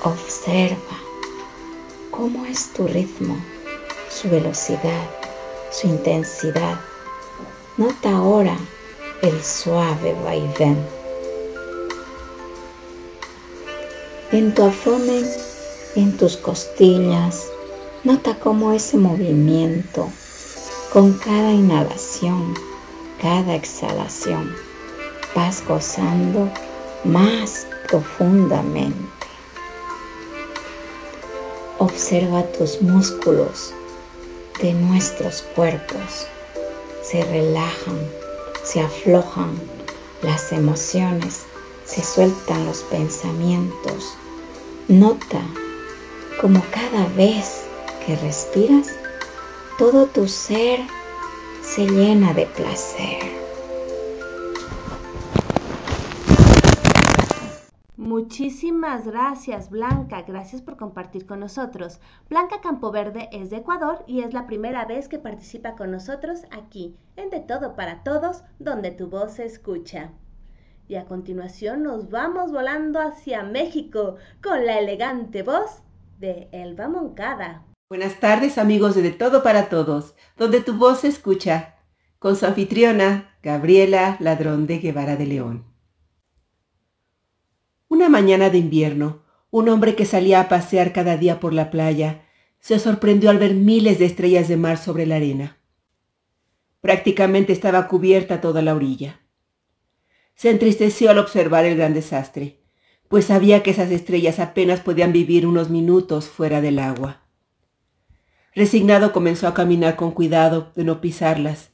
Observa cómo es tu ritmo, su velocidad, su intensidad. Nota ahora el suave vaivén. En tu abdomen, en tus costillas, nota cómo ese movimiento, con cada inhalación, cada exhalación, vas gozando más profundamente. Observa tus músculos de nuestros cuerpos, se relajan se aflojan las emociones, se sueltan los pensamientos. Nota como cada vez que respiras, todo tu ser se llena de placer. Muchísimas gracias, Blanca. Gracias por compartir con nosotros. Blanca Campoverde es de Ecuador y es la primera vez que participa con nosotros aquí, en De Todo para Todos, donde tu voz se escucha. Y a continuación nos vamos volando hacia México con la elegante voz de Elba Moncada. Buenas tardes, amigos de De Todo para Todos, donde tu voz se escucha, con su anfitriona, Gabriela Ladrón de Guevara de León. Una mañana de invierno, un hombre que salía a pasear cada día por la playa se sorprendió al ver miles de estrellas de mar sobre la arena. Prácticamente estaba cubierta toda la orilla. Se entristeció al observar el gran desastre, pues sabía que esas estrellas apenas podían vivir unos minutos fuera del agua. Resignado comenzó a caminar con cuidado de no pisarlas,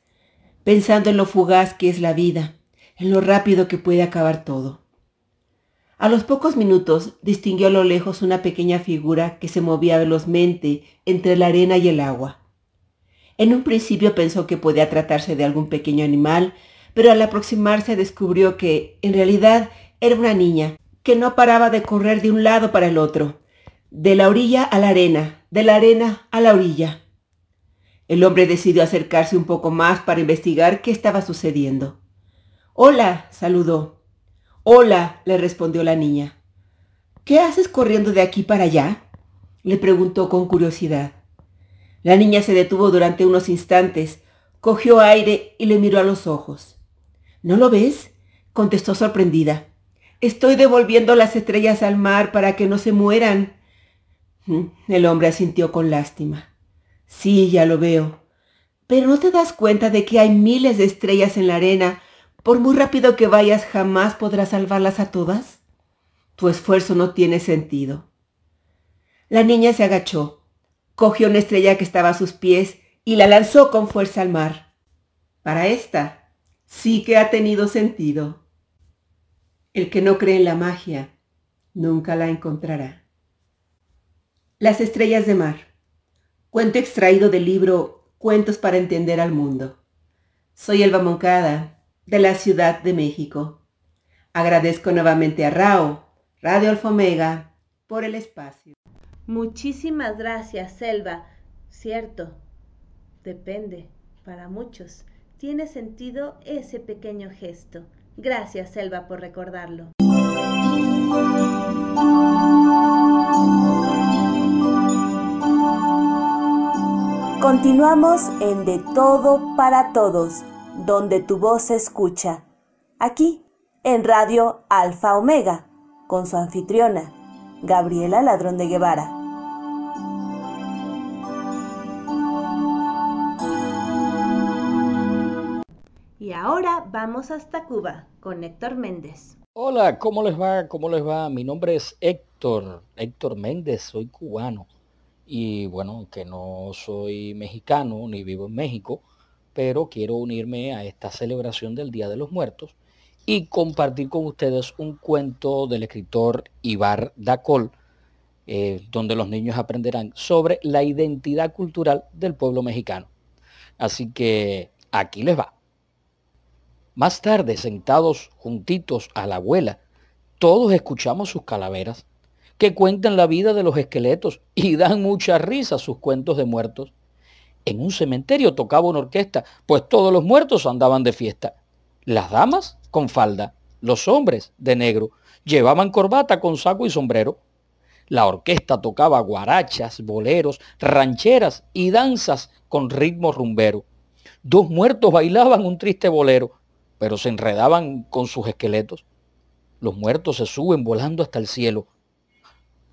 pensando en lo fugaz que es la vida, en lo rápido que puede acabar todo. A los pocos minutos distinguió a lo lejos una pequeña figura que se movía velozmente entre la arena y el agua. En un principio pensó que podía tratarse de algún pequeño animal, pero al aproximarse descubrió que, en realidad, era una niña, que no paraba de correr de un lado para el otro, de la orilla a la arena, de la arena a la orilla. El hombre decidió acercarse un poco más para investigar qué estaba sucediendo. Hola, saludó. Hola, le respondió la niña. ¿Qué haces corriendo de aquí para allá? le preguntó con curiosidad. La niña se detuvo durante unos instantes, cogió aire y le miró a los ojos. ¿No lo ves? contestó sorprendida. Estoy devolviendo las estrellas al mar para que no se mueran. El hombre asintió con lástima. Sí, ya lo veo. Pero ¿no te das cuenta de que hay miles de estrellas en la arena por muy rápido que vayas, jamás podrás salvarlas a todas. Tu esfuerzo no tiene sentido. La niña se agachó, cogió una estrella que estaba a sus pies y la lanzó con fuerza al mar. Para esta sí que ha tenido sentido. El que no cree en la magia nunca la encontrará. Las estrellas de mar. Cuento extraído del libro Cuentos para entender al mundo. Soy Elba Moncada, de la Ciudad de México. Agradezco nuevamente a RAO, Radio Alfa Omega, por el espacio. Muchísimas gracias, Selva. Cierto, depende, para muchos. Tiene sentido ese pequeño gesto. Gracias, Selva, por recordarlo. Continuamos en De Todo para Todos, donde tu voz se escucha. Aquí, en Radio Alfa Omega, con su anfitriona, Gabriela Ladrón de Guevara. Y ahora vamos hasta Cuba con Héctor Méndez. Hola, ¿cómo les va? ¿Cómo les va? Mi nombre es Héctor, Héctor Méndez, soy cubano. Y bueno, aunque no soy mexicano ni vivo en México, pero quiero unirme a esta celebración del Día de los Muertos y compartir con ustedes un cuento del escritor Ibar Dacol, eh, donde los niños aprenderán sobre la identidad cultural del pueblo mexicano. Así que aquí les va. Más tarde, sentados juntitos a la abuela, todos escuchamos sus calaveras que cuentan la vida de los esqueletos y dan mucha risa sus cuentos de muertos. En un cementerio tocaba una orquesta, pues todos los muertos andaban de fiesta. Las damas con falda, los hombres de negro, llevaban corbata con saco y sombrero. La orquesta tocaba guarachas, boleros, rancheras y danzas con ritmo rumbero. Dos muertos bailaban un triste bolero, pero se enredaban con sus esqueletos. Los muertos se suben volando hasta el cielo,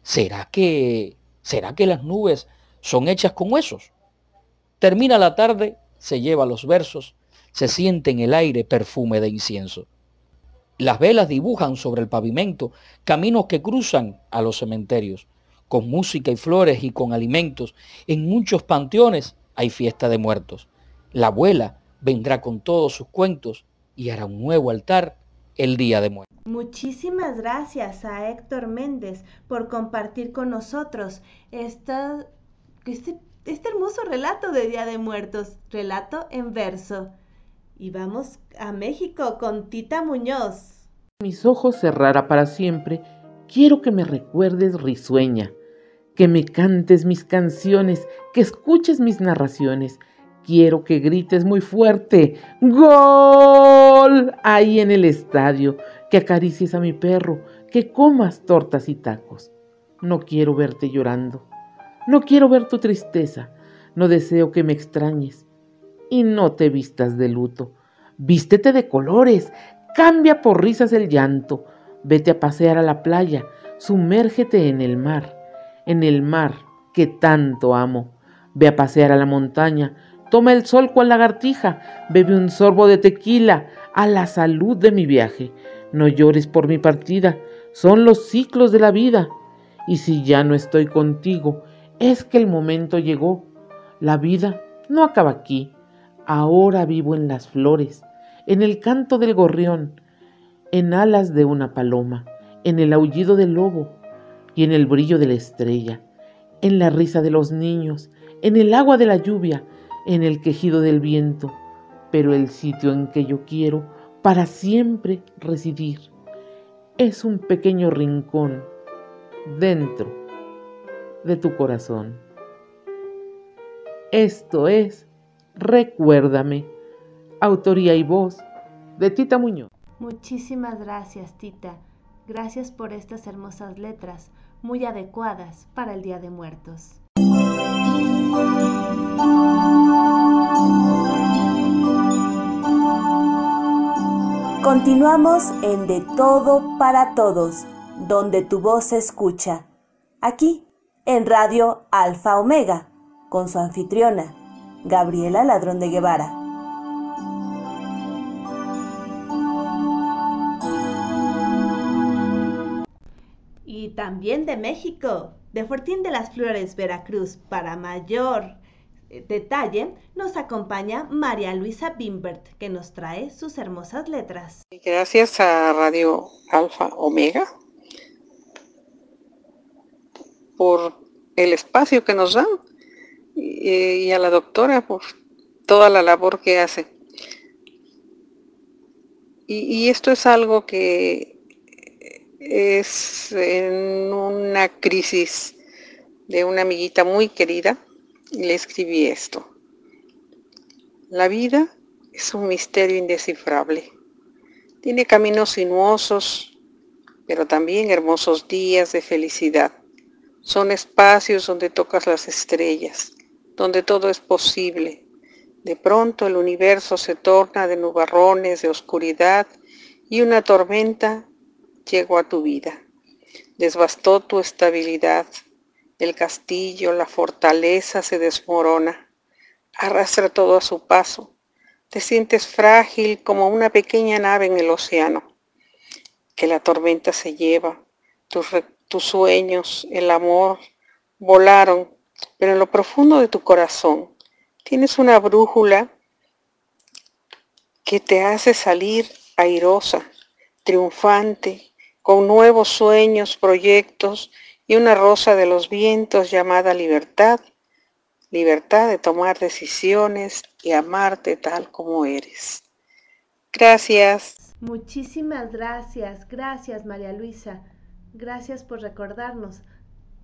¿Será que, será que las nubes son hechas con huesos? Termina la tarde, se lleva los versos, se siente en el aire perfume de incienso. Las velas dibujan sobre el pavimento caminos que cruzan a los cementerios. Con música y flores y con alimentos, en muchos panteones hay fiesta de muertos. La abuela vendrá con todos sus cuentos y hará un nuevo altar el día de muertos. Muchísimas gracias a Héctor Méndez por compartir con nosotros esta, este, este hermoso relato de Día de Muertos, relato en verso. Y vamos a México con Tita Muñoz. Mis ojos cerrara para siempre, quiero que me recuerdes risueña, que me cantes mis canciones, que escuches mis narraciones. Quiero que grites muy fuerte, ¡Gol! ahí en el estadio que acaricies a mi perro, que comas tortas y tacos. No quiero verte llorando, no quiero ver tu tristeza, no deseo que me extrañes. Y no te vistas de luto. Vístete de colores, cambia por risas el llanto, vete a pasear a la playa, sumérgete en el mar, en el mar que tanto amo. Ve a pasear a la montaña, toma el sol con lagartija, bebe un sorbo de tequila. A la salud de mi viaje. No llores por mi partida, son los ciclos de la vida. Y si ya no estoy contigo, es que el momento llegó. La vida no acaba aquí. Ahora vivo en las flores, en el canto del gorrión, en alas de una paloma, en el aullido del lobo y en el brillo de la estrella, en la risa de los niños, en el agua de la lluvia, en el quejido del viento. Pero el sitio en que yo quiero para siempre residir. Es un pequeño rincón dentro de tu corazón. Esto es Recuérdame, autoría y voz de Tita Muñoz. Muchísimas gracias, Tita. Gracias por estas hermosas letras, muy adecuadas para el Día de Muertos. Continuamos en De Todo para Todos, donde tu voz se escucha. Aquí, en Radio Alfa Omega, con su anfitriona, Gabriela Ladrón de Guevara. Y también de México, de Fortín de las Flores, Veracruz, para mayor detalle, nos acompaña María Luisa Bimbert, que nos trae sus hermosas letras. Gracias a Radio Alfa Omega por el espacio que nos dan y, a la doctora por toda la labor que hace. Y, esto es algo que es en una crisis de una amiguita muy querida, le escribí esto. La vida es un misterio indescifrable. Tiene caminos sinuosos, pero también hermosos días de felicidad. Son espacios donde tocas las estrellas, donde todo es posible. De pronto el universo se torna de nubarrones, de oscuridad y una tormenta llegó a tu vida. Desbastó tu estabilidad. El castillo, la fortaleza se desmorona. Arrastra todo a su paso. Te sientes frágil como una pequeña nave en el océano. Que la tormenta se lleva. Tus, tus sueños, el amor, volaron pero en lo profundo de tu corazón tienes una brújula que te hace salir airosa, triunfante, con nuevos sueños, proyectos y una rosa de los vientos llamada libertad, libertad de tomar decisiones y amarte tal como eres. Gracias. Muchísimas gracias, gracias María Luisa. Gracias por recordarnos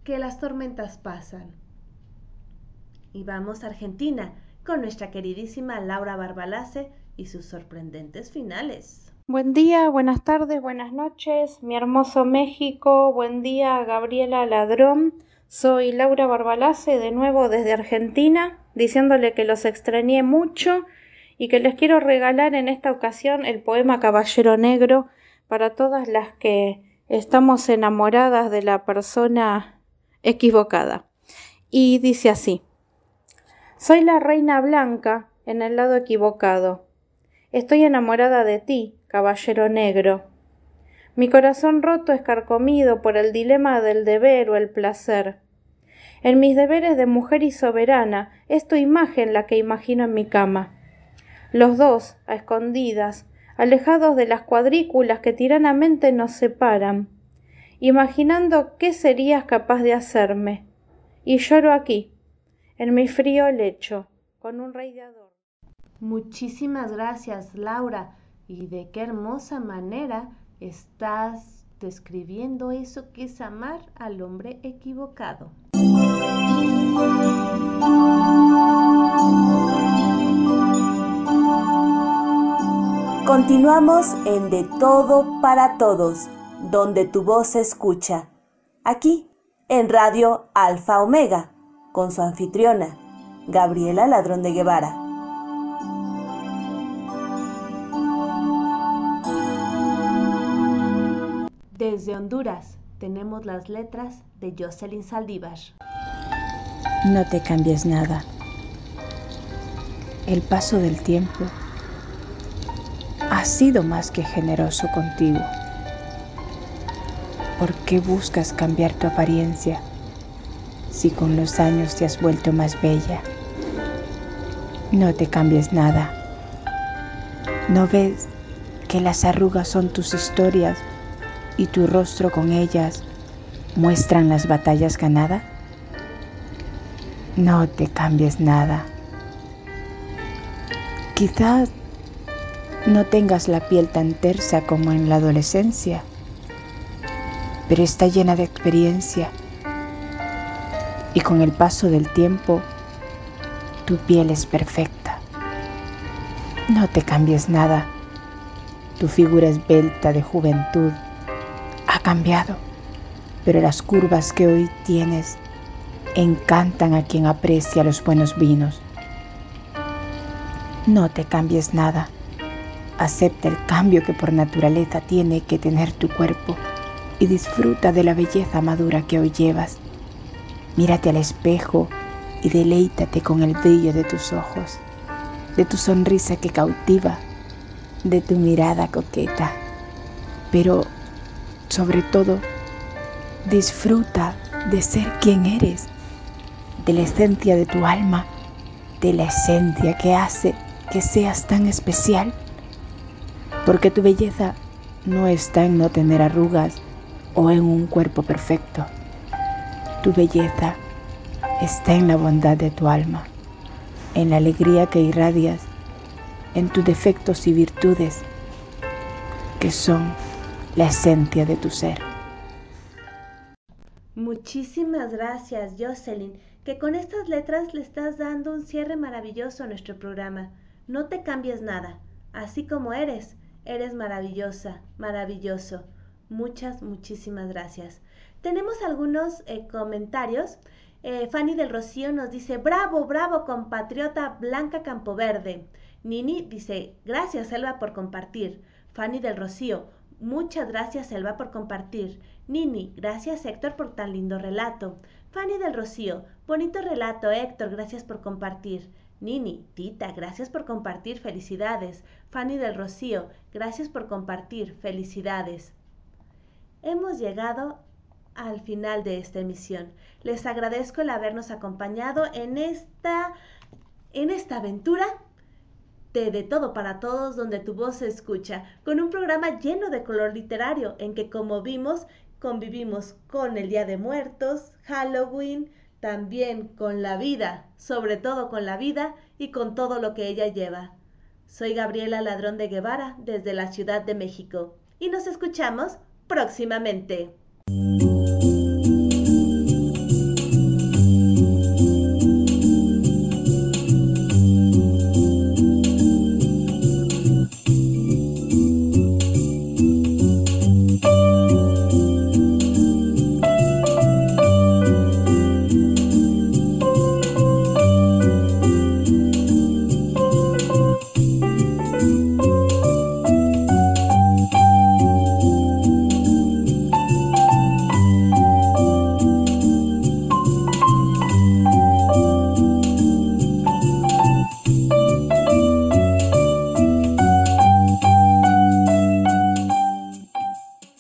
que las tormentas pasan. Y vamos a Argentina con nuestra queridísima Laura Barbalace y sus sorprendentes finales. Buen día, buenas tardes, buenas noches, mi hermoso México, buen día Gabriela Ladrón, soy Laura Barbalace de nuevo desde Argentina, diciéndole que los extrañé mucho y que les quiero regalar en esta ocasión el poema Caballero Negro para todas las que estamos enamoradas de la persona equivocada. Y dice así. Soy la reina blanca en el lado equivocado. Estoy enamorada de ti, caballero negro. Mi corazón roto es carcomido por el dilema del deber o el placer. En mis deberes de mujer y soberana es tu imagen la que imagino en mi cama. Los dos, a escondidas, alejados de las cuadrículas que tiranamente nos separan, imaginando qué serías capaz de hacerme. Y lloro aquí, en mi frío lecho, con un radiador. Muchísimas gracias, Laura. Y de qué hermosa manera estás describiendo eso que es amar al hombre equivocado. Continuamos en De Todo para Todos, donde tu voz se escucha. Aquí, en Radio Alfa Omega con su anfitriona, Gabriela Ladrón de Guevara. Desde Honduras tenemos las letras de Jocelyn Saldívar. No te cambies nada. El paso del tiempo ha sido más que generoso contigo. ¿Por qué buscas cambiar tu apariencia? si con los años te has vuelto más bella. No te cambies nada. ¿No ves que las arrugas son tus historias y tu rostro con ellas muestran las batallas ganadas? No te cambies nada. Quizás no tengas la piel tan tersa como en la adolescencia, pero está llena de experiencia y con el paso del tiempo tu piel es perfecta. No te cambies nada. Tu figura esbelta de juventud ha cambiado, pero las curvas que hoy tienes encantan a quien aprecia los buenos vinos. No te cambies nada. Acepta el cambio que por naturaleza tiene que tener tu cuerpo y disfruta de la belleza madura que hoy llevas. Mírate al espejo y deleítate con el brillo de tus ojos, de tu sonrisa que cautiva, de tu mirada coqueta. Pero, sobre todo, disfruta de ser quien eres, de la esencia de tu alma, de la esencia que hace que seas tan especial, porque tu belleza no está en no tener arrugas o en un cuerpo perfecto tu belleza está en la bondad de tu alma, en la alegría que irradias, en tus defectos y virtudes, que son la esencia de tu ser. Muchísimas gracias, Jocelyn, que con estas letras le estás dando un cierre maravilloso a nuestro programa. No te cambies nada, así como eres, eres maravillosa, maravilloso. Muchas, muchísimas gracias. Tenemos algunos eh, comentarios. Eh, Fanny del Rocío nos dice, bravo, bravo, compatriota Blanca Campoverde. Nini dice, gracias, Elba, por compartir. Fanny del Rocío, muchas gracias, Elba, por compartir. Nini, gracias, Héctor, por tan lindo relato. Fanny del Rocío, bonito relato, Héctor, gracias por compartir. Nini, Tita, gracias por compartir, felicidades. Fanny del Rocío, gracias por compartir, felicidades. Hemos llegado al final de esta emisión. Les agradezco el habernos acompañado en esta, en esta aventura de De Todo para Todos, donde tu voz se escucha, con un programa lleno de color literario, en que como vimos, convivimos con el Día de Muertos, Halloween, también con la vida, sobre todo con la vida y con todo lo que ella lleva. Soy Gabriela Ladrón de Guevara desde la Ciudad de México y nos escuchamos próximamente.